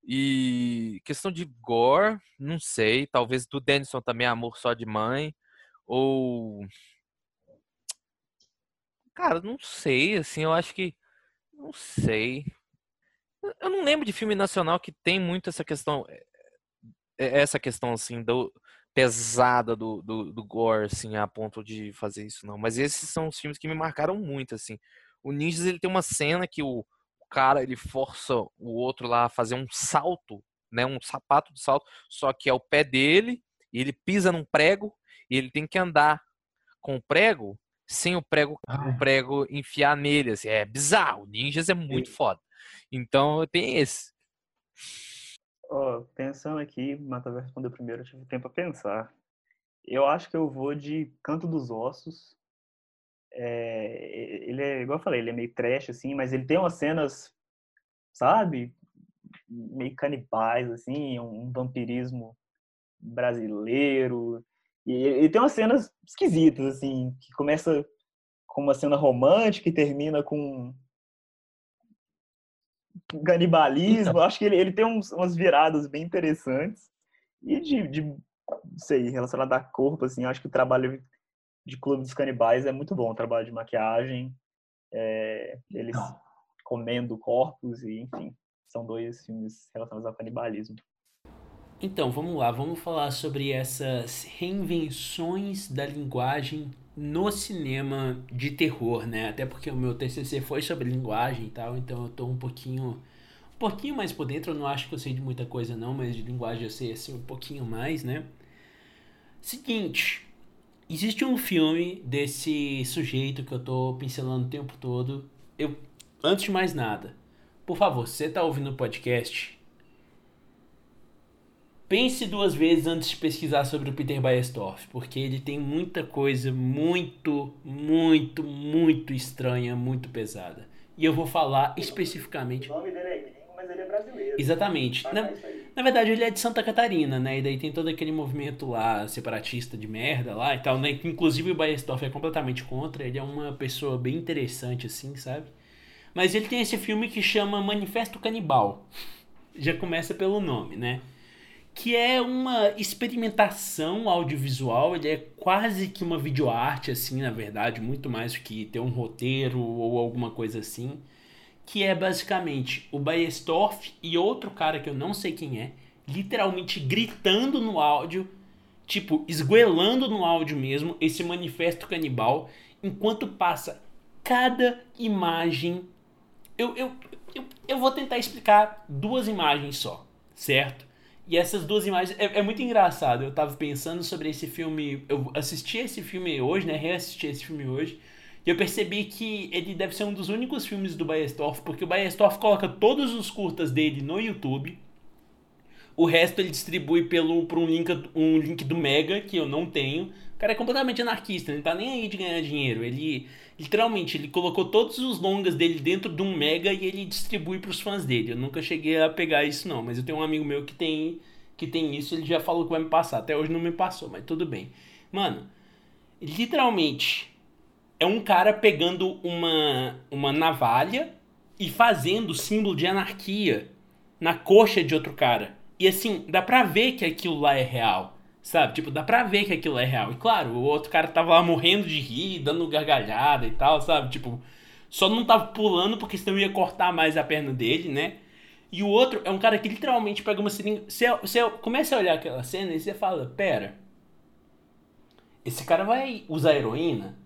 E questão de gore, não sei. Talvez do Denison também, Amor Só de Mãe. Ou. Cara, não sei, assim, eu acho que. Não sei. Eu não lembro de filme nacional que tem muito essa questão. Eh, eh, essa questão, assim, do, pesada do, do, do, gore, assim, a ponto de fazer isso, não. Mas esses são os filmes que me marcaram muito, assim. O Ninjas, ele tem uma cena que o cara, ele força o outro lá a fazer um salto, né, um sapato de salto, só que é o pé dele, e ele pisa num prego, e ele tem que andar com o prego sem o prego, o prego enfiar nele, assim, é bizarro. Ninjas é muito foda. Então, tem esse.
Oh, pensando aqui, Mata vai responder primeiro, eu tive tempo para pensar. Eu acho que eu vou de Canto dos Ossos. É, ele é, igual eu falei, ele é meio trash, assim, mas ele tem umas cenas, sabe? Meio canibais, assim, um vampirismo brasileiro. E ele tem umas cenas esquisitas, assim, que começa com uma cena romântica e termina com canibalismo. Então. Acho que ele, ele tem uns, umas viradas bem interessantes. E de, de sei, relacionado a corpo, assim, acho que o trabalho de Clube dos Canibais é muito bom. O trabalho de maquiagem, é, eles Não. comendo corpos, e enfim, são dois filmes relacionados ao canibalismo.
Então, vamos lá, vamos falar sobre essas reinvenções da linguagem no cinema de terror, né? Até porque o meu TCC foi sobre linguagem e tal, então eu tô um pouquinho um pouquinho mais por dentro, eu não acho que eu sei de muita coisa não, mas de linguagem eu sei assim um pouquinho mais, né? Seguinte, existe um filme desse sujeito que eu tô pincelando o tempo todo. Eu antes de mais nada, por favor, se você tá ouvindo o podcast, pense duas vezes antes de pesquisar sobre o Peter Baestorff, porque ele tem muita coisa muito, muito, muito estranha, muito pesada. E eu vou falar especificamente.
O nome dele é gringo, mas ele é brasileiro.
Exatamente. Na, na, verdade, ele é de Santa Catarina, né? E daí tem todo aquele movimento lá, separatista de merda lá e tal, né? Inclusive o Baestorff é completamente contra. Ele é uma pessoa bem interessante, assim, sabe? Mas ele tem esse filme que chama Manifesto Canibal. Já começa pelo nome, né? que é uma experimentação audiovisual, ele é quase que uma videoarte, assim, na verdade, muito mais do que ter um roteiro ou alguma coisa assim, que é basicamente o Baestorff e outro cara que eu não sei quem é, literalmente gritando no áudio, tipo, esguelando no áudio mesmo, esse manifesto canibal, enquanto passa cada imagem. Eu, eu, eu, eu vou tentar explicar duas imagens só, certo? E essas duas imagens. É, é, muito engraçado. Eu tava pensando sobre esse filme. Eu assisti esse filme hoje, né? Reassisti esse filme hoje. E eu percebi que ele deve ser um dos únicos filmes do Baestorff, porque o Baestorff coloca todos os curtas dele no YouTube. O resto ele distribui pelo, por um link, um link do Mega, que eu não tenho. O cara é completamente anarquista, não tá nem aí de ganhar dinheiro. Ele, literalmente, ele colocou todos os longas dele dentro de um Mega e ele distribui para os fãs dele. Eu nunca cheguei a pegar isso não, mas eu tenho um amigo meu que tem que tem isso, ele já falou que vai me passar. Até hoje não me passou, mas tudo bem. Mano, literalmente é um cara pegando uma uma navalha e fazendo símbolo de anarquia na coxa de outro cara. E assim, dá pra ver que aquilo lá é real. Sabe? Tipo, dá pra ver que aquilo é real. E claro, o outro cara tava lá morrendo de rir, dando gargalhada e tal, sabe? Tipo, só não tava pulando porque senão ia cortar mais a perna dele, né? E o outro é um cara que literalmente pega uma seringa. Você, você começa a olhar aquela cena e você fala: Pera, esse cara vai usar heroína?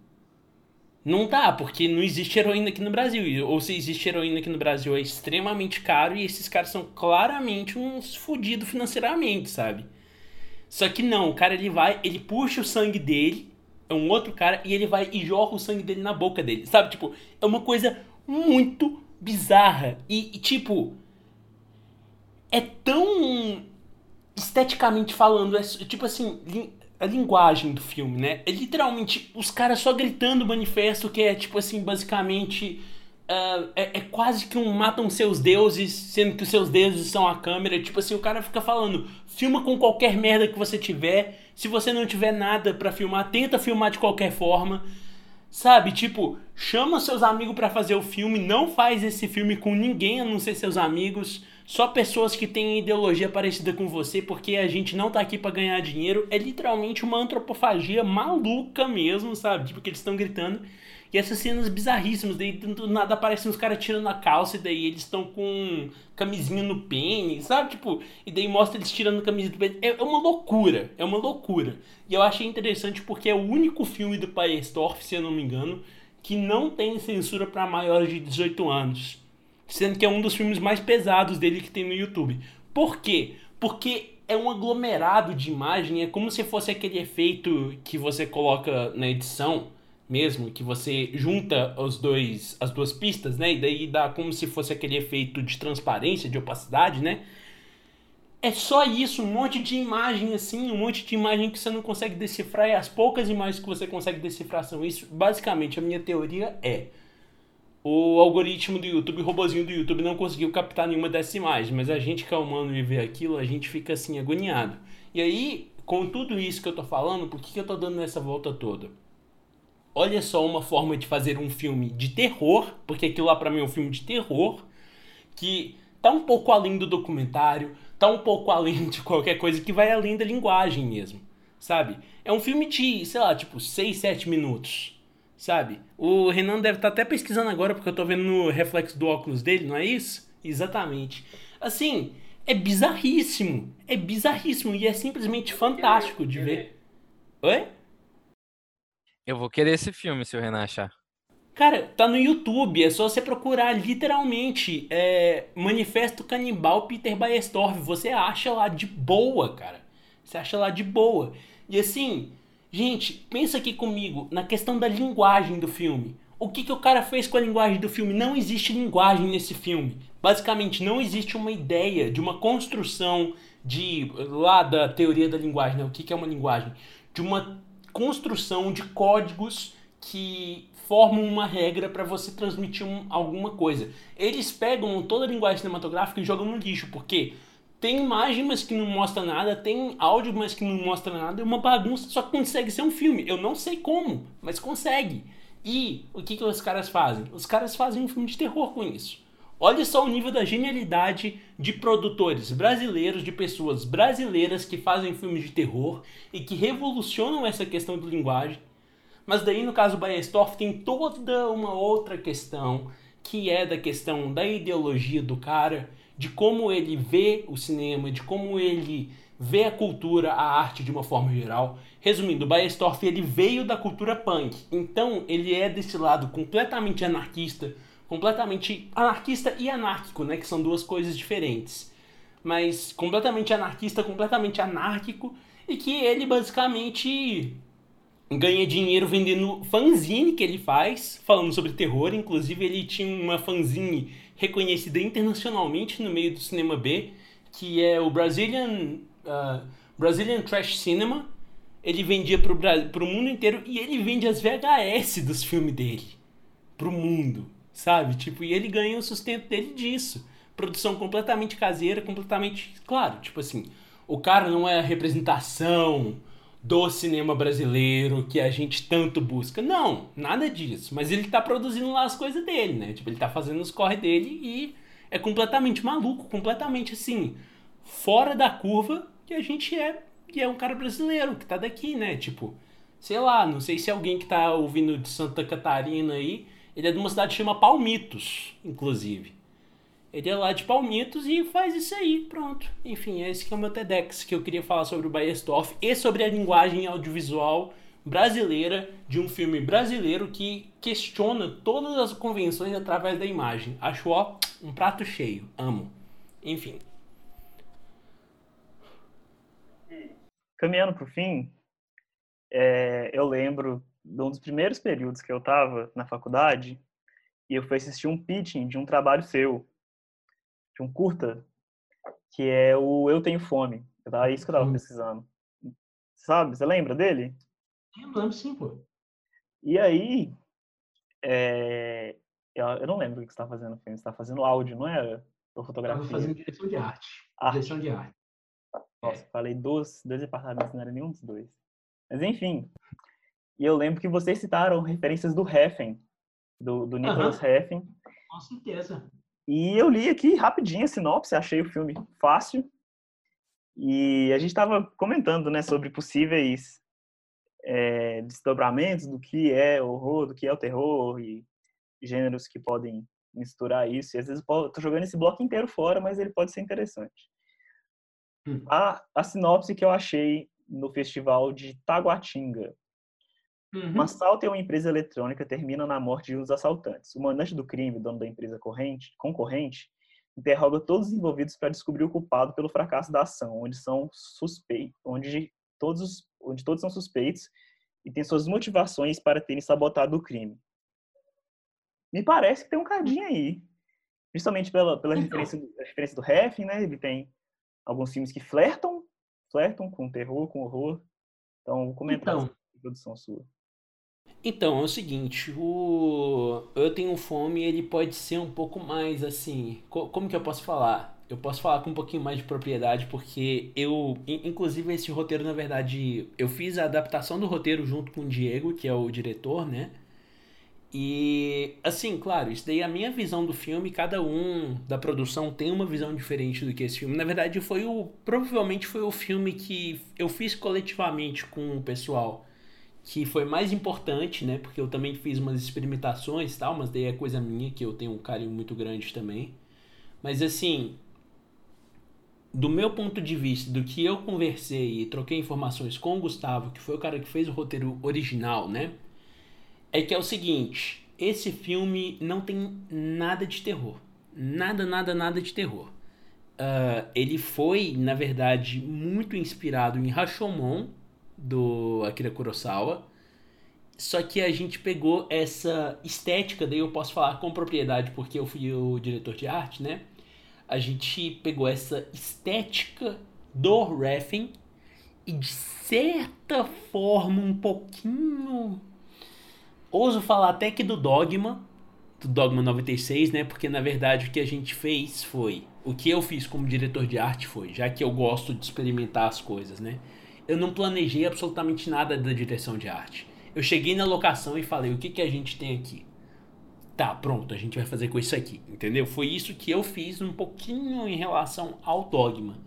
Não dá, porque não existe heroína aqui no Brasil. Ou se existe heroína aqui no Brasil é extremamente caro e esses caras são claramente uns fodidos financeiramente, sabe? Só que não, o cara ele vai, ele puxa o sangue dele, é um outro cara, e ele vai e joga o sangue dele na boca dele. Sabe? Tipo, é uma coisa muito bizarra. E, e tipo. É tão. Esteticamente falando, é tipo assim. A linguagem do filme, né? É literalmente os caras só gritando o manifesto que é tipo assim, basicamente Uh, é, é, quase que um matam seus deuses, sendo que os seus deuses são a câmera. Tipo assim, o cara fica falando, filma com qualquer merda que você tiver. Se você não tiver nada para filmar, tenta filmar de qualquer forma. Sabe, tipo, chama seus amigos para fazer o filme, não faz esse filme com ninguém a não ser seus amigos, só pessoas que têm ideologia parecida com você, porque a gente não tá aqui para ganhar dinheiro. É literalmente uma antropofagia maluca mesmo, sabe? Tipo, que eles estão gritando. E essas cenas bizarríssimas, daí do nada aparecem uns caras tirando a calça e daí eles estão com camisinha no pênis, sabe? Tipo, e daí mostra eles tirando camisinha do pênis. É, é uma loucura, é uma loucura. E eu achei interessante porque é o único filme do Paestorff, se eu não me engano, que não tem censura para maiores de 18 anos. Sendo que é um dos filmes mais pesados dele que tem no YouTube. Por quê? Porque é um aglomerado de imagem, é como se fosse aquele efeito que você coloca na edição mesmo, que você junta os dois, as duas pistas, né? E daí dá como se fosse aquele efeito de transparência, de opacidade, né? É só isso, um monte de imagem assim, um monte de imagem que você não consegue decifrar e as poucas imagens que você consegue decifrar são isso. Basicamente, a minha teoria é o algoritmo do YouTube, o robozinho do YouTube não conseguiu captar nenhuma dessas imagens, mas a gente que é humano e vê aquilo, a gente fica assim agoniado. E aí, com tudo isso que eu tô falando, por que, que eu tô dando essa volta toda? olha só uma forma de fazer um filme de terror, porque aquilo lá para mim é um filme de terror, que tá um pouco além do documentário, tá um pouco além de qualquer coisa que vai além da linguagem mesmo, sabe? É um filme de, sei lá, tipo 6, 7 minutos, sabe? O Renan deve estar tá até pesquisando agora porque eu tô vendo no reflexo do óculos dele, não é isso? Exatamente. Assim, é bizarríssimo, é bizarríssimo e é simplesmente fantástico de ver. Oi?
Eu vou querer esse filme se o Renan achar.
Cara, tá no YouTube, é só você procurar literalmente é, Manifesto Canibal Peter Baestorff. Você acha lá de boa, cara. Você acha lá de boa. E assim, gente, pensa aqui comigo na questão da linguagem do filme. O que, que o cara fez com a linguagem do filme? Não existe linguagem nesse filme. Basicamente, não existe uma ideia de uma construção de lá da teoria da linguagem, né? O que, que é uma linguagem? De uma construção de códigos que formam uma regra para você transmitir um, alguma coisa. Eles pegam toda a linguagem cinematográfica e jogam no lixo, porque tem imagem, mas que não mostra nada, tem áudio, mas que não mostra nada, é uma bagunça, só consegue ser um filme. Eu não sei como, mas consegue. E o que, que os caras fazem? Os caras fazem um filme de terror com isso. Olha só o nível da genialidade de produtores brasileiros, de pessoas brasileiras que fazem filmes de terror e que revolucionam essa questão de linguagem. Mas daí no caso Baestorff tem toda uma outra questão, que é da questão da ideologia do cara, de como ele vê o cinema, de como ele vê a cultura, a arte de uma forma geral. Resumindo, o Baestorff ele veio da cultura punk, então ele é desse lado completamente anarquista, completamente anarquista e anárquico, né? Que são duas coisas diferentes. Mas completamente anarquista, completamente anárquico, e que ele basicamente ganha dinheiro vendendo fanzine que ele faz, falando sobre terror. Inclusive, ele tinha uma fanzine reconhecida internacionalmente no meio do cinema B, que é o Brazilian, uh, Brazilian Trash Cinema. Ele vendia para o mundo inteiro e ele vende as VHS dos filmes dele para o mundo sabe? Tipo, e ele ganha o sustento dele disso. Produção completamente caseira, completamente. Claro, tipo assim, o cara não é a representação do cinema brasileiro que a gente tanto busca. Não, nada disso. Mas ele tá produzindo lá as coisas dele, né? Tipo, ele tá fazendo os corre dele e é completamente maluco, completamente assim, fora da curva que a gente é, que é um cara brasileiro, que tá daqui, né? Tipo, sei lá, não sei se alguém que tá ouvindo de Santa Catarina aí ele é de uma cidade que chama Palmitos, inclusive. Ele é lá de Palmitos e faz isso aí, pronto. Enfim, esse que é o meu TEDx que eu queria falar sobre o Baiersdorf e sobre a linguagem audiovisual brasileira de um filme brasileiro que questiona todas as convenções através da imagem. Acho, ó, um prato cheio. Amo. Enfim.
Caminhando para o fim, é, eu lembro de um dos primeiros períodos que eu estava na faculdade e eu fui assistir um pitching de um trabalho seu, de um curta, que é o Eu Tenho Fome. Era isso que eu estava pesquisando. Sabe? Você lembra dele?
Eu lembro sim, pô.
E aí, é, Eu, eu não lembro o que você tá fazendo no filme. Você tá fazendo áudio, não era? Ou fotografia?
Tava fazendo direção de arte.
Arte.
Direção de arte.
Nossa, falei dois, dois departamentos, não era nenhum dos dois. Mas enfim. E eu lembro que vocês citaram referências do Heffen, do, do Nicholas Heffen.
Com certeza.
E eu li aqui rapidinho a sinopse, achei o filme fácil. E a gente estava comentando né, sobre possíveis é, desdobramentos do que é horror, do que é o terror e gêneros que podem misturar isso. E às vezes eu tô jogando esse bloco inteiro fora, mas ele pode ser interessante.
Hum.
A, a sinopse que eu achei no festival de Taguatinga.
Uhum.
Um assalto em uma empresa eletrônica termina na morte de um dos assaltantes. O mandante do crime, dono da empresa corrente, concorrente, interroga todos os envolvidos para descobrir o culpado pelo fracasso da ação, onde são suspeitos, onde todos, onde todos são suspeitos e têm suas motivações para terem sabotado o crime. Me parece que tem um cadinho aí, justamente pela, pela
Então.
referência, referência do Heffing, né? Ele tem alguns filmes que flertam, flertam com terror, com horror. Então, vou comentar
Então.
produção sua.
Então, é o seguinte, o Eu Tenho Fome, ele pode ser um pouco mais assim, co- como que eu posso falar? Eu posso falar com um pouquinho mais de propriedade, porque eu, in- inclusive esse roteiro, na verdade, eu fiz a adaptação do roteiro junto com o Diego, que é o diretor, né? E, assim, claro, isso daí é a minha visão do filme, cada um da produção tem uma visão diferente do que esse filme. Na verdade, foi o, provavelmente foi o filme que eu fiz coletivamente com o pessoal que foi mais importante, né? Porque eu também fiz umas experimentações e tal, mas daí é coisa minha que eu tenho um carinho muito grande também. Mas assim, do meu ponto de vista, do que eu conversei e troquei informações com o Gustavo, que foi o cara que fez o roteiro original, né? É que é o seguinte, esse filme não tem nada de terror. Nada, nada, nada de terror. Ah, ele foi, na verdade, muito inspirado em Rashomon, do Akira Kurosawa. Só que a gente pegou essa estética, daí eu posso falar com propriedade porque eu fui o diretor de arte, né? A gente pegou essa estética do Refn e de certa forma um pouquinho ouso falar até que do Dogma, do Dogma 96, né? Porque na verdade o que a gente fez foi, o que eu fiz como diretor de arte foi, já que eu gosto de experimentar as coisas, né? Eu não planejei absolutamente nada da direção de arte. Eu cheguei na locação e falei, o que que a gente tem aqui? Tá, pronto, a gente vai fazer com isso aqui, entendeu? Foi isso que eu fiz um pouquinho em relação ao Dogma.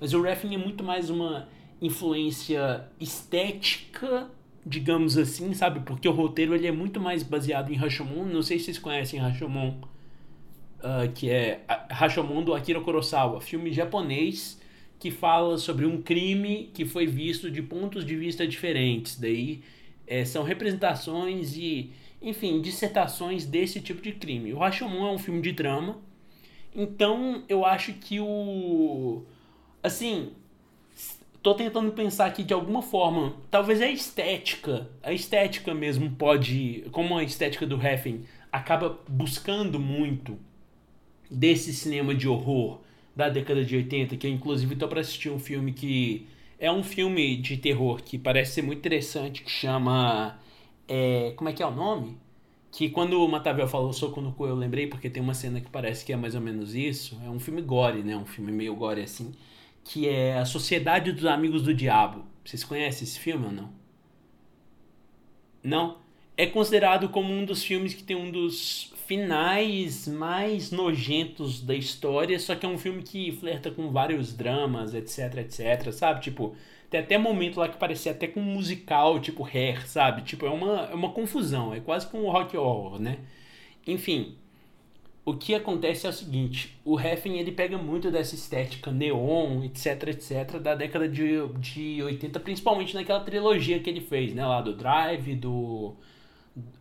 Mas o Refn é muito mais uma influência estética, digamos assim, sabe? Porque o roteiro ele é muito mais baseado em Rashomon. Não sei se vocês conhecem Rashomon, ah, que é Rashomon do Akira Kurosawa, filme japonês que fala sobre um crime que foi visto de pontos de vista diferentes. Daí eh, são representações e, enfim, dissertações desse tipo de crime. O Rashomon é um filme de drama, então eu acho que o. Assim, tô tentando pensar aqui de alguma forma, talvez a estética, a estética mesmo pode, como a estética do Heffen acaba buscando muito desse cinema de horror da década de 80, que eu inclusive tô para assistir um filme que é um filme de terror que parece ser muito interessante, que chama é, como é que é o nome? Que quando o Matavel falou soco no cu, eu lembrei, porque tem uma cena que parece que é mais ou menos isso. É um filme gore, né? Um filme meio gore assim que é A Sociedade dos Amigos do Diabo. Vocês conhecem esse filme ou não? Não? É considerado como um dos filmes que tem um dos finais mais nojentos da história, só que é um filme que flerta com vários dramas, etc, etc, sabe? Tipo, tem até momento lá que parecia até com um musical, tipo Hair, sabe? Tipo, é uma, é uma confusão, é quase como um rock horror, né? Enfim, o que acontece é o seguinte, o Heffen ele pega muito dessa estética neon, etc, etc, da década de, de 80, principalmente naquela trilogia que ele fez, né, lá do Drive, do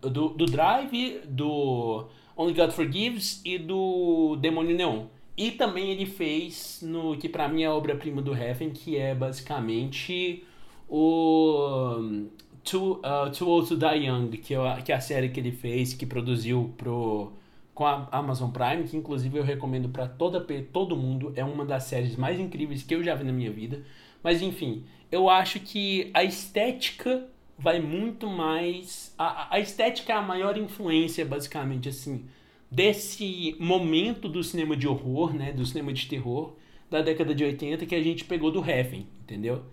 do, do Drive, do Only God Forgives e do Demônio Neon. E também ele fez no que pra mim é a obra-prima do Heffen, que é basicamente o um, Too, uh, Too Old to Die Young, que é, a, que é a série que ele fez, que produziu pro com a Amazon Prime, que inclusive eu recomendo para toda todo mundo, é uma das séries mais incríveis que eu já vi na minha vida. Mas enfim, eu acho que a estética vai muito mais a, a estética é a maior influência basicamente assim desse momento do cinema de horror, né, do cinema de terror da década de 80 que a gente pegou do Heaven, entendeu?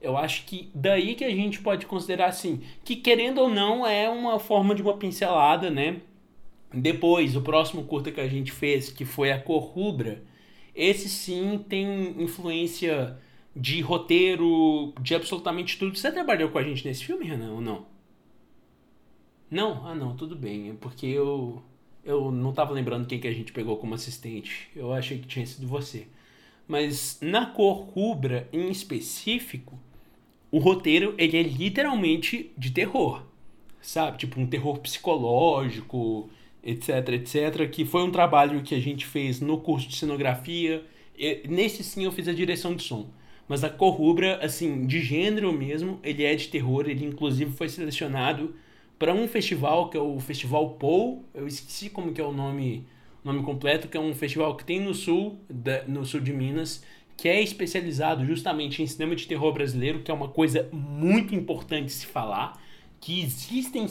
Eu acho que daí que a gente pode considerar assim, que querendo ou não é uma forma de uma pincelada, né? Depois, o próximo curta que a gente fez, que foi a Cor Rubra, esse sim tem influência de roteiro, de absolutamente tudo. Você trabalhou com a gente nesse filme, Renan, ou não? Não? Ah, não, tudo bem. É porque eu eu não tava lembrando quem que a gente pegou como assistente. Eu achei que tinha sido você. Mas na cor rubra em específico, o roteiro ele é literalmente de terror, sabe? Tipo um terror psicológico, etc, etc, que foi um trabalho que a gente fez no curso de cenografia. Nesse sim eu fiz a direção de som. Mas a cor rubra, assim, de gênero mesmo, ele é de terror, ele inclusive foi selecionado para um festival que é o Festival Pou, eu esqueci como que é o nome, nome completo, que é um festival que tem no sul, da, no sul de Minas, que é especializado justamente em cinema de terror brasileiro, que é uma coisa muito importante se falar, que existem.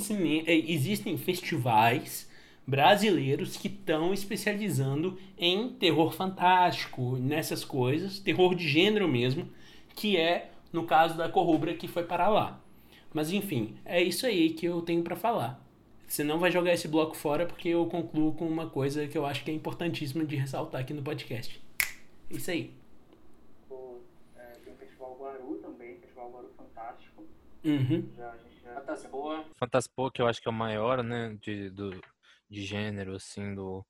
Eh, existem festivais brasileiros que estão especializando em terror fantástico, nessas coisas, terror de gênero mesmo, que é no caso da Corrubra que foi para lá. Mas enfim, é isso aí que eu tenho para falar. Você não vai jogar esse bloco fora porque eu concluo com uma coisa que eu acho que é importantíssima de ressaltar aqui no podcast. Isso aí.
É, tem o Festival Guaru também, Festival Guaru Fantástico.
Uhum.
Já, já... Fantaspoa.
Fantaspoa, que eu acho que é o maior, né, de, do, de gênero, assim, do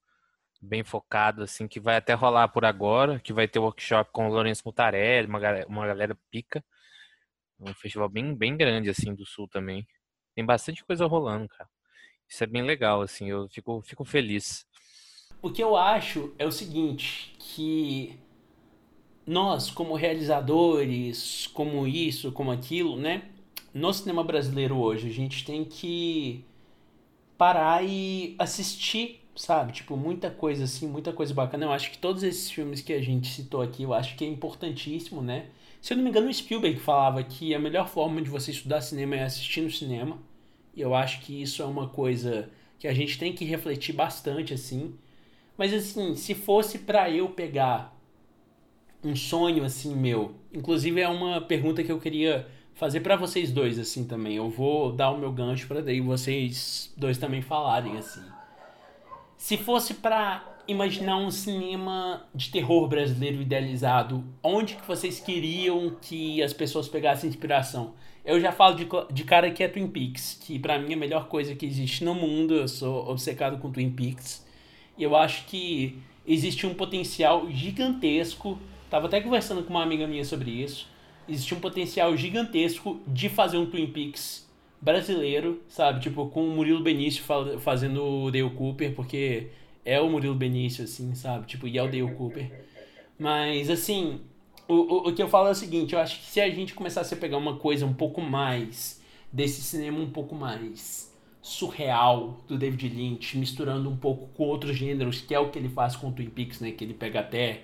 bem focado, assim, que vai até rolar por agora, que vai ter workshop com o Lourenço Mutarelli, uma galera, uma galera pica. Um festival bem, bem grande, assim, do Sul também. Tem bastante coisa rolando, cara. Isso é bem legal, assim, eu fico, fico feliz.
O que eu acho é o seguinte, que nós, como realizadores, como isso, como aquilo, né? No cinema brasileiro hoje, a gente tem que parar e assistir, sabe? Tipo, muita coisa assim, muita coisa bacana. Eu acho que todos esses filmes que a gente citou aqui, eu acho que é importantíssimo, né? Se eu não me engano, o Spielberg falava que a melhor forma de você estudar cinema é assistir no cinema. E eu acho que isso é uma coisa que a gente tem que refletir bastante, assim. Mas, assim, se fosse para eu pegar um sonho, assim, meu... Inclusive, é uma pergunta que eu queria fazer para vocês dois, assim, também. Eu vou dar o meu gancho para daí vocês dois também falarem, assim. Se fosse para imaginar um cinema de terror brasileiro idealizado, onde que vocês queriam que as pessoas pegassem inspiração? Eu já falo de, de cara que é Twin Peaks, que para mim é a melhor coisa que existe no mundo. Eu sou obcecado com Twin Peaks. E eu acho que existe um potencial gigantesco. Tava até conversando com uma amiga minha sobre isso. Existe um potencial gigantesco de fazer um Twin Peaks brasileiro, sabe? Tipo, com o Murilo Benício fazendo o Dale Cooper, porque é o Murilo Benício, assim, sabe? Tipo, e é o Dale Cooper. Mas, assim, o, o, o que eu falo é o seguinte, eu acho que se a gente começasse a pegar uma coisa um pouco mais desse cinema um pouco mais surreal do David Lynch, misturando um pouco com outros gêneros, que é o que ele faz com o Twin Peaks, né? Que ele pega até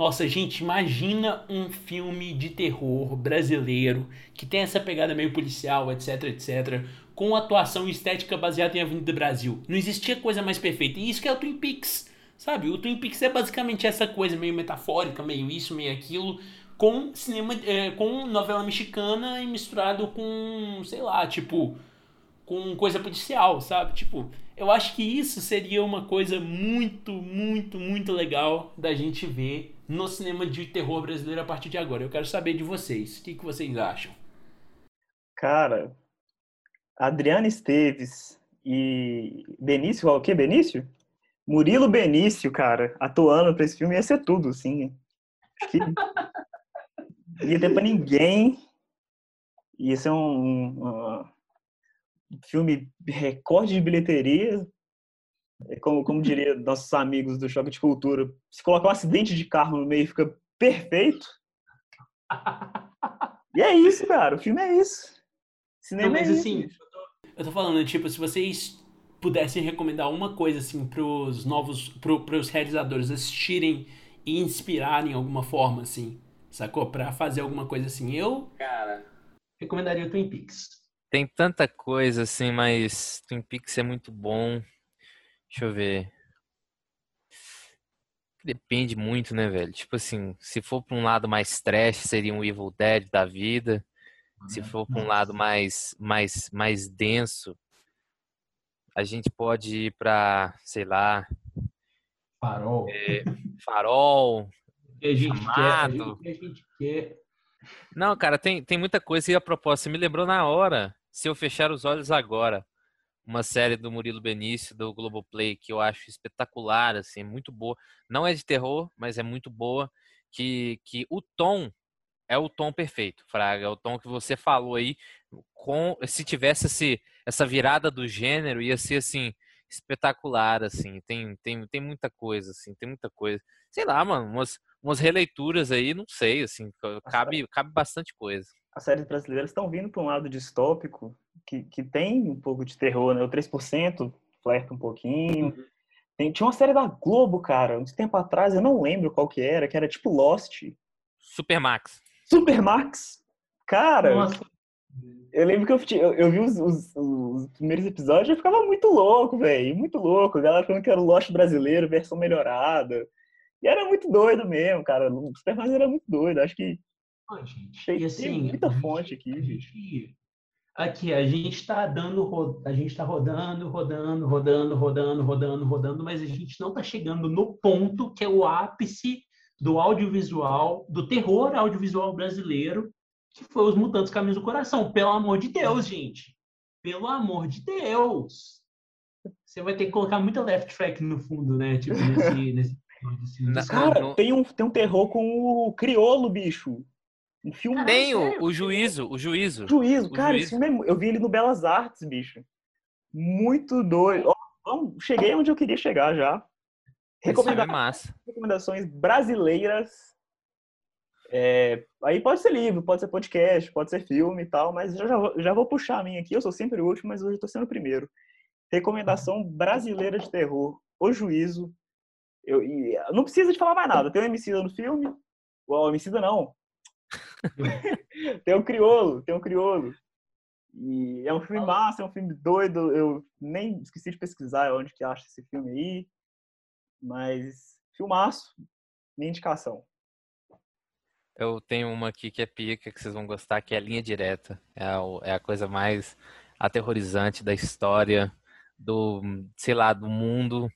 nossa, gente, imagina um filme de terror brasileiro que tem essa pegada meio policial, etc, etc, com atuação estética baseada em Avenida Brasil. Não existia coisa mais perfeita. E isso que é o Twin Peaks, sabe? O Twin Peaks é basicamente essa coisa meio metafórica, meio isso, meio aquilo, com cinema, é, com novela mexicana e misturado com, sei lá, tipo, com coisa policial, sabe? Tipo, eu acho que isso seria uma coisa muito, muito, muito legal da gente ver no cinema de terror brasileiro a partir de agora. Eu quero saber de vocês. O que, que vocês acham?
Cara, Adriana Esteves e Benício, o que, Benício? Murilo Benício, cara, atuando pra esse filme ia ser tudo, sim. Que ia ter pra ninguém. Ia ser um, um, um filme recorde de bilheteria, como, como diria nossos amigos do Choque de Cultura, se colocar um acidente de carro no meio fica perfeito. E é isso, cara. O filme é isso. Cinema Não, mas, é
assim, isso. Eu tô falando, tipo, se vocês pudessem recomendar uma coisa, assim, pros novos, pro, pros realizadores assistirem e inspirarem alguma forma, assim, sacou? Pra fazer alguma coisa assim. Eu,
cara, recomendaria o Twin Peaks.
Tem tanta coisa, assim, mas Twin Peaks é muito bom. Deixa eu ver. Depende muito, né, velho? Tipo assim, se for pra um lado mais trash, seria um Evil Dead da vida. Se for pra um lado mais, mais, mais denso, a gente pode ir pra, sei lá.
Farol.
É, farol.
Que a gente quer,
chamado.
gente, a gente quer.
Não, cara, tem, tem muita coisa. E a proposta, você me lembrou na hora. Se eu fechar os olhos agora. Uma série do Murilo Benício, do Globoplay, que eu acho espetacular, assim, muito boa. Não é de terror, mas é muito boa. Que, que o tom é o tom perfeito, Fraga. É o tom que você falou aí. Com, se tivesse esse, essa virada do gênero, ia ser assim, espetacular, assim. Tem, tem, tem muita coisa, assim, tem muita coisa. Sei lá, mano, umas, umas releituras aí, não sei, assim, cabe, cabe bastante coisa.
As séries brasileiras estão vindo para um lado distópico, que, que tem um pouco de terror, né? O 3% flerta um pouquinho. Tem, tinha uma série da Globo, cara, uns tempo atrás, eu não lembro qual que era, que era tipo Lost.
Supermax.
Supermax! Cara,
Nossa,
eu lembro que eu, eu, eu vi os, os- os primeiros episódios e eu ficava muito louco, velho. Muito louco. A galera falando que era o Lost brasileiro, versão melhorada. E era muito doido mesmo, cara. O Supermax era muito doido. Acho que
Não, gente.
Tem-
E
tem
assim,
muita
gente-
fonte aqui, bicho.
Aqui, a gente tá dando, a gente tá rodando, rodando, rodando, rodando, rodando, rodando, mas a gente não tá chegando no ponto que é o ápice do audiovisual, do terror audiovisual brasileiro, que foi Os Mutantes Caminhos do Coração. Pelo amor de Deus, gente. Pelo amor de Deus. Você vai ter que colocar muita left track no fundo, né? Tipo, nesse... nesse... nesse-
Cara,
não-
tem um, tem um terror com o Criolo, bicho. Um filme.
Tem o, o juízo, o juízo.
Juízo,
o
cara,
Juízo.
esse filme é eu vi ele no Belas Artes, bicho. Muito doido. Vamos- cheguei onde eu queria chegar já.
É
Recomenda-
massa.
recomendações brasileiras. É, aí pode ser livro, pode ser podcast, pode ser filme e tal, mas eu já vou, já vou puxar a minha aqui. Eu sou sempre o último, mas hoje eu tô sendo o primeiro. Recomendação brasileira de terror: O Juízo. Eu, e, não precisa de falar mais nada. Tem o Emicida no filme. O Emicida não. tem o Criolo, tem o Criolo. E é um filme massa, é um filme doido. Eu nem esqueci de pesquisar onde que acha esse filme aí. Mas, filmaço, minha indicação.
Eu tenho uma aqui que é pica, que vocês vão gostar, que é a linha direta. É, o- é a coisa mais aterrorizante da história, do, sei lá, do mundo.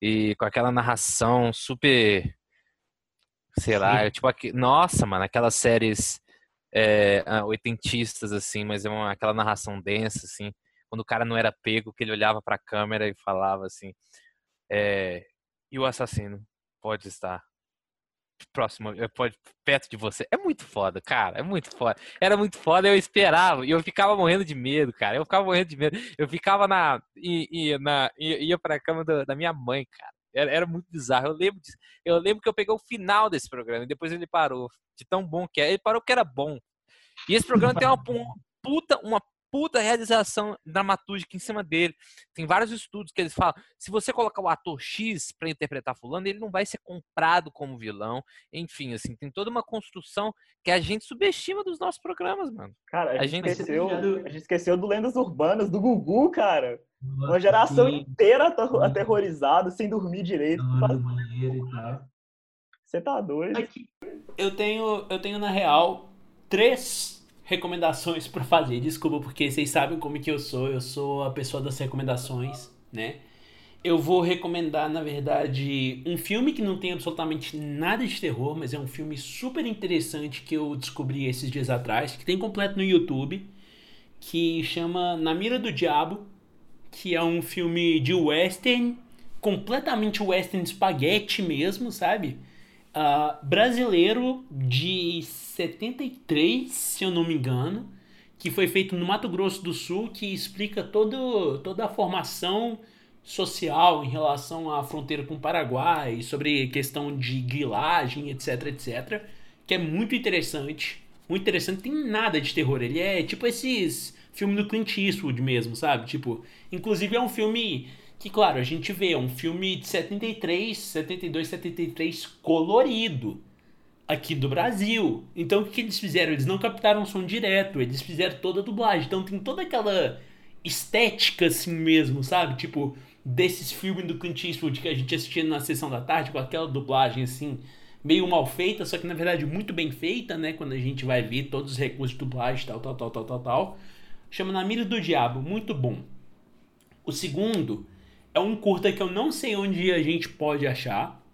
E com aquela narração super, sei lá, é tipo, aqui, nossa, mano, aquelas séries é, ah, oitentistas, assim, mas é uma, aquela narração densa, assim. Quando o cara não era pego, que ele olhava pra câmera e falava assim, é, e o assassino pode estar próximo, eh, pode perto de você. É muito foda, cara. É muito foda. Era muito foda, eu esperava e eu ficava morrendo de medo, cara. Eu ficava morrendo de medo. Eu ficava na ia na ia, para cama da minha mãe, cara. Era, era muito bizarro. Eu lembro. Eu lembro que eu peguei o final desse programa e depois ele parou. De tão bom que é. Ele parou que era bom. E esse programa tem uma, pu- puta uma puta realização dramatúrgica em cima dele. Tem vários estudos que eles falam, se você colocar o ator X pra interpretar fulano, ele não vai ser comprado como vilão. Enfim, assim, tem toda uma construção que a gente subestima dos nossos programas, mano.
Cara, a,
A
gente,
gente-
esqueceu,
Obrigado.
a gente esqueceu do Lendas Urbanas, do Gugu, cara. Uma
Nossa,
geração
sim,
inteira ater- aterrorizada, sem dormir direito.
do.
Você tá doido?
Aqui,
Eu tenho, eu tenho na real três recomendações pra fazer. Desculpa, porque vocês sabem como que eu sou. Eu sou a pessoa das recomendações, né? Eu vou recomendar, na verdade, um filme que não tem absolutamente nada de terror, mas é um filme super interessante que eu descobri esses dias atrás, que tem completo no YouTube, que chama Na Mira do Diabo, que é um filme de western, completamente western spaghetti mesmo, sabe? Ah, brasileiro de 73, se eu não me engano, que foi feito no Mato Grosso do Sul, que explica todo, toda a formação social em relação à fronteira com o Paraguai, sobre questão de grilagem, etc, etc, que é muito interessante. Muito interessante, tem nada de terror. Ele é tipo esses filmes do Clint Eastwood mesmo, sabe? Tipo, inclusive é um filme que, claro, a gente vê, é um filme de 73, 72, 73 colorido aqui do Brasil. Então o que, que eles fizeram? Eles não captaram o som direto, eles fizeram toda a dublagem. Então tem toda aquela estética assim mesmo, sabe? Tipo, desses filmes do Clint Eastwood que a gente assistia na sessão da tarde, com aquela dublagem assim, meio mal feita, só que na verdade muito bem feita, né? Quando a gente vai ver todos os recursos de dublagem, tal, tal, tal, tal, tal, tal. Chama Na Mira do Diabo, muito bom. O segundo é um curta que eu não sei onde a gente pode achar,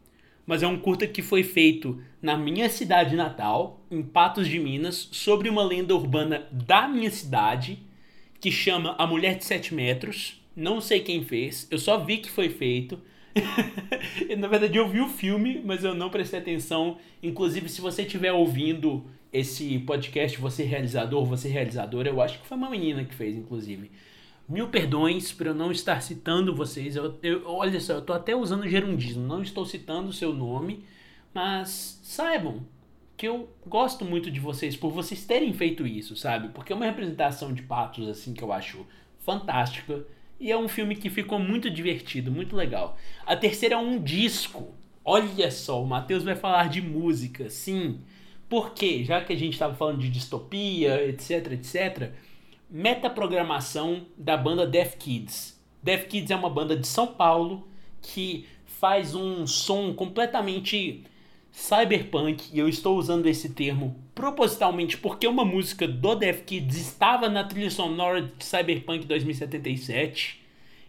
mas é um curta que foi feito na minha cidade natal, em Patos de Minas, sobre uma lenda urbana da minha cidade, que chama A Mulher de Sete Metros. Não sei quem fez, eu só vi que foi feito. Na verdade, eu vi o filme, mas eu não prestei atenção. Inclusive, se você estiver ouvindo esse podcast, você realizador, você realizadora, eu acho que foi uma menina que fez, inclusive. Mil perdões por eu não estar citando vocês. Eu, eu, olha só, eu estou até usando gerundismo, não estou citando o seu nome, mas saibam que eu gosto muito de vocês por vocês terem feito isso, sabe? Porque é uma representação de patos assim que eu acho fantástica e é um filme que ficou muito divertido, muito legal. A terceira é um disco. Olha só, o Matheus vai falar de música, sim. Porque, já que a gente estava falando de distopia, etc, etc, metaprogramação da banda Deaf Kids. Deaf Kids é uma banda de São Paulo que faz um som completamente cyberpunk, e eu estou usando esse termo propositalmente porque uma música do Deaf Kids estava na trilha sonora de Cyberpunk 2077.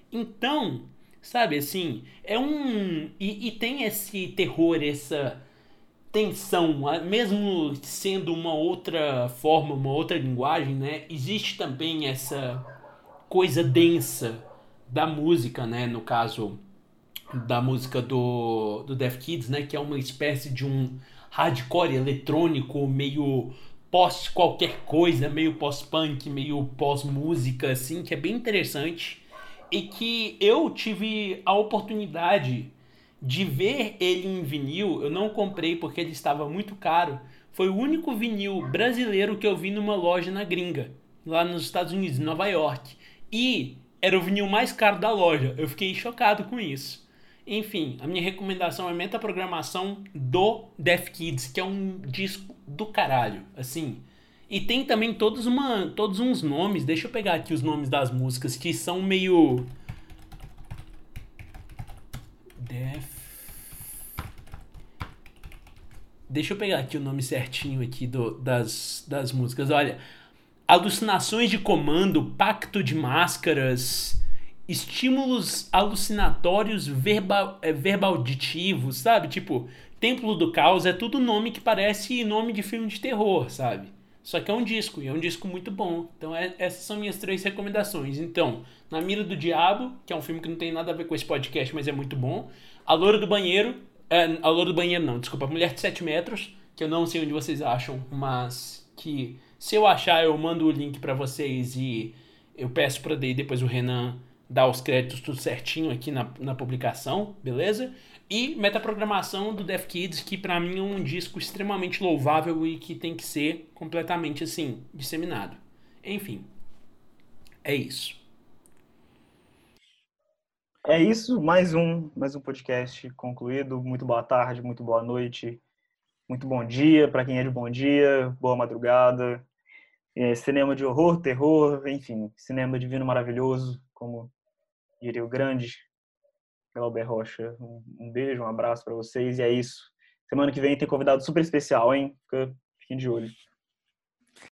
Então, sabe assim, é um. E, e tem esse terror, essa tensão, mesmo sendo uma outra forma, uma outra linguagem, né? Existe também essa coisa densa da música, né? No caso da música do, do Death Kids, né? Que é uma espécie de um hardcore eletrônico meio pós qualquer coisa, meio pós-punk, meio pós-música, assim, que é bem interessante. E que eu tive a oportunidade de ver ele em vinil, eu não comprei porque ele estava muito caro. Foi o único vinil brasileiro que eu vi numa loja na gringa, lá nos Estados Unidos, em Nova York. E era o vinil mais caro da loja. Eu fiquei chocado com isso. Enfim, a minha recomendação é metaprogramação do Death Kids, que é um disco do caralho, assim. E tem também todos, uma, todos uns nomes, deixa eu pegar aqui os nomes das músicas, que são meio... Death Deixa eu pegar aqui o nome certinho aqui do, das, das músicas. Olha, alucinações de comando, pacto de máscaras, estímulos alucinatórios verbal, é, verbalditivos, sabe? Tipo, Templo do Caos é tudo nome que parece nome de filme de terror, sabe? Só que é um disco, e é um disco muito bom. Então, é, essas são minhas três recomendações. Então, Na Mira do Diabo, que é um filme que não tem nada a ver com esse podcast, mas é muito bom. A Loura do Banheiro, é, a Loura do Banheiro não, desculpa. Mulher de 7 metros, que eu não sei onde vocês acham, mas que se eu achar eu mando o link para vocês e eu peço para daí depois o Renan dar os créditos tudo certinho aqui na, na publicação, beleza? E metaprogramação do Deaf Kids, que para mim é um disco extremamente louvável e que tem que ser completamente assim, disseminado. Enfim, é isso.
É isso, mais um, mais um podcast concluído. Muito boa tarde, muito boa noite, muito bom dia para quem é de bom dia, boa madrugada. É, cinema de horror, terror, enfim, cinema divino maravilhoso, como diria o grande Glauber Rocha. Um, um beijo, um abraço para vocês e é isso. Semana que vem tem convidado super especial, hein? Fiquem de olho.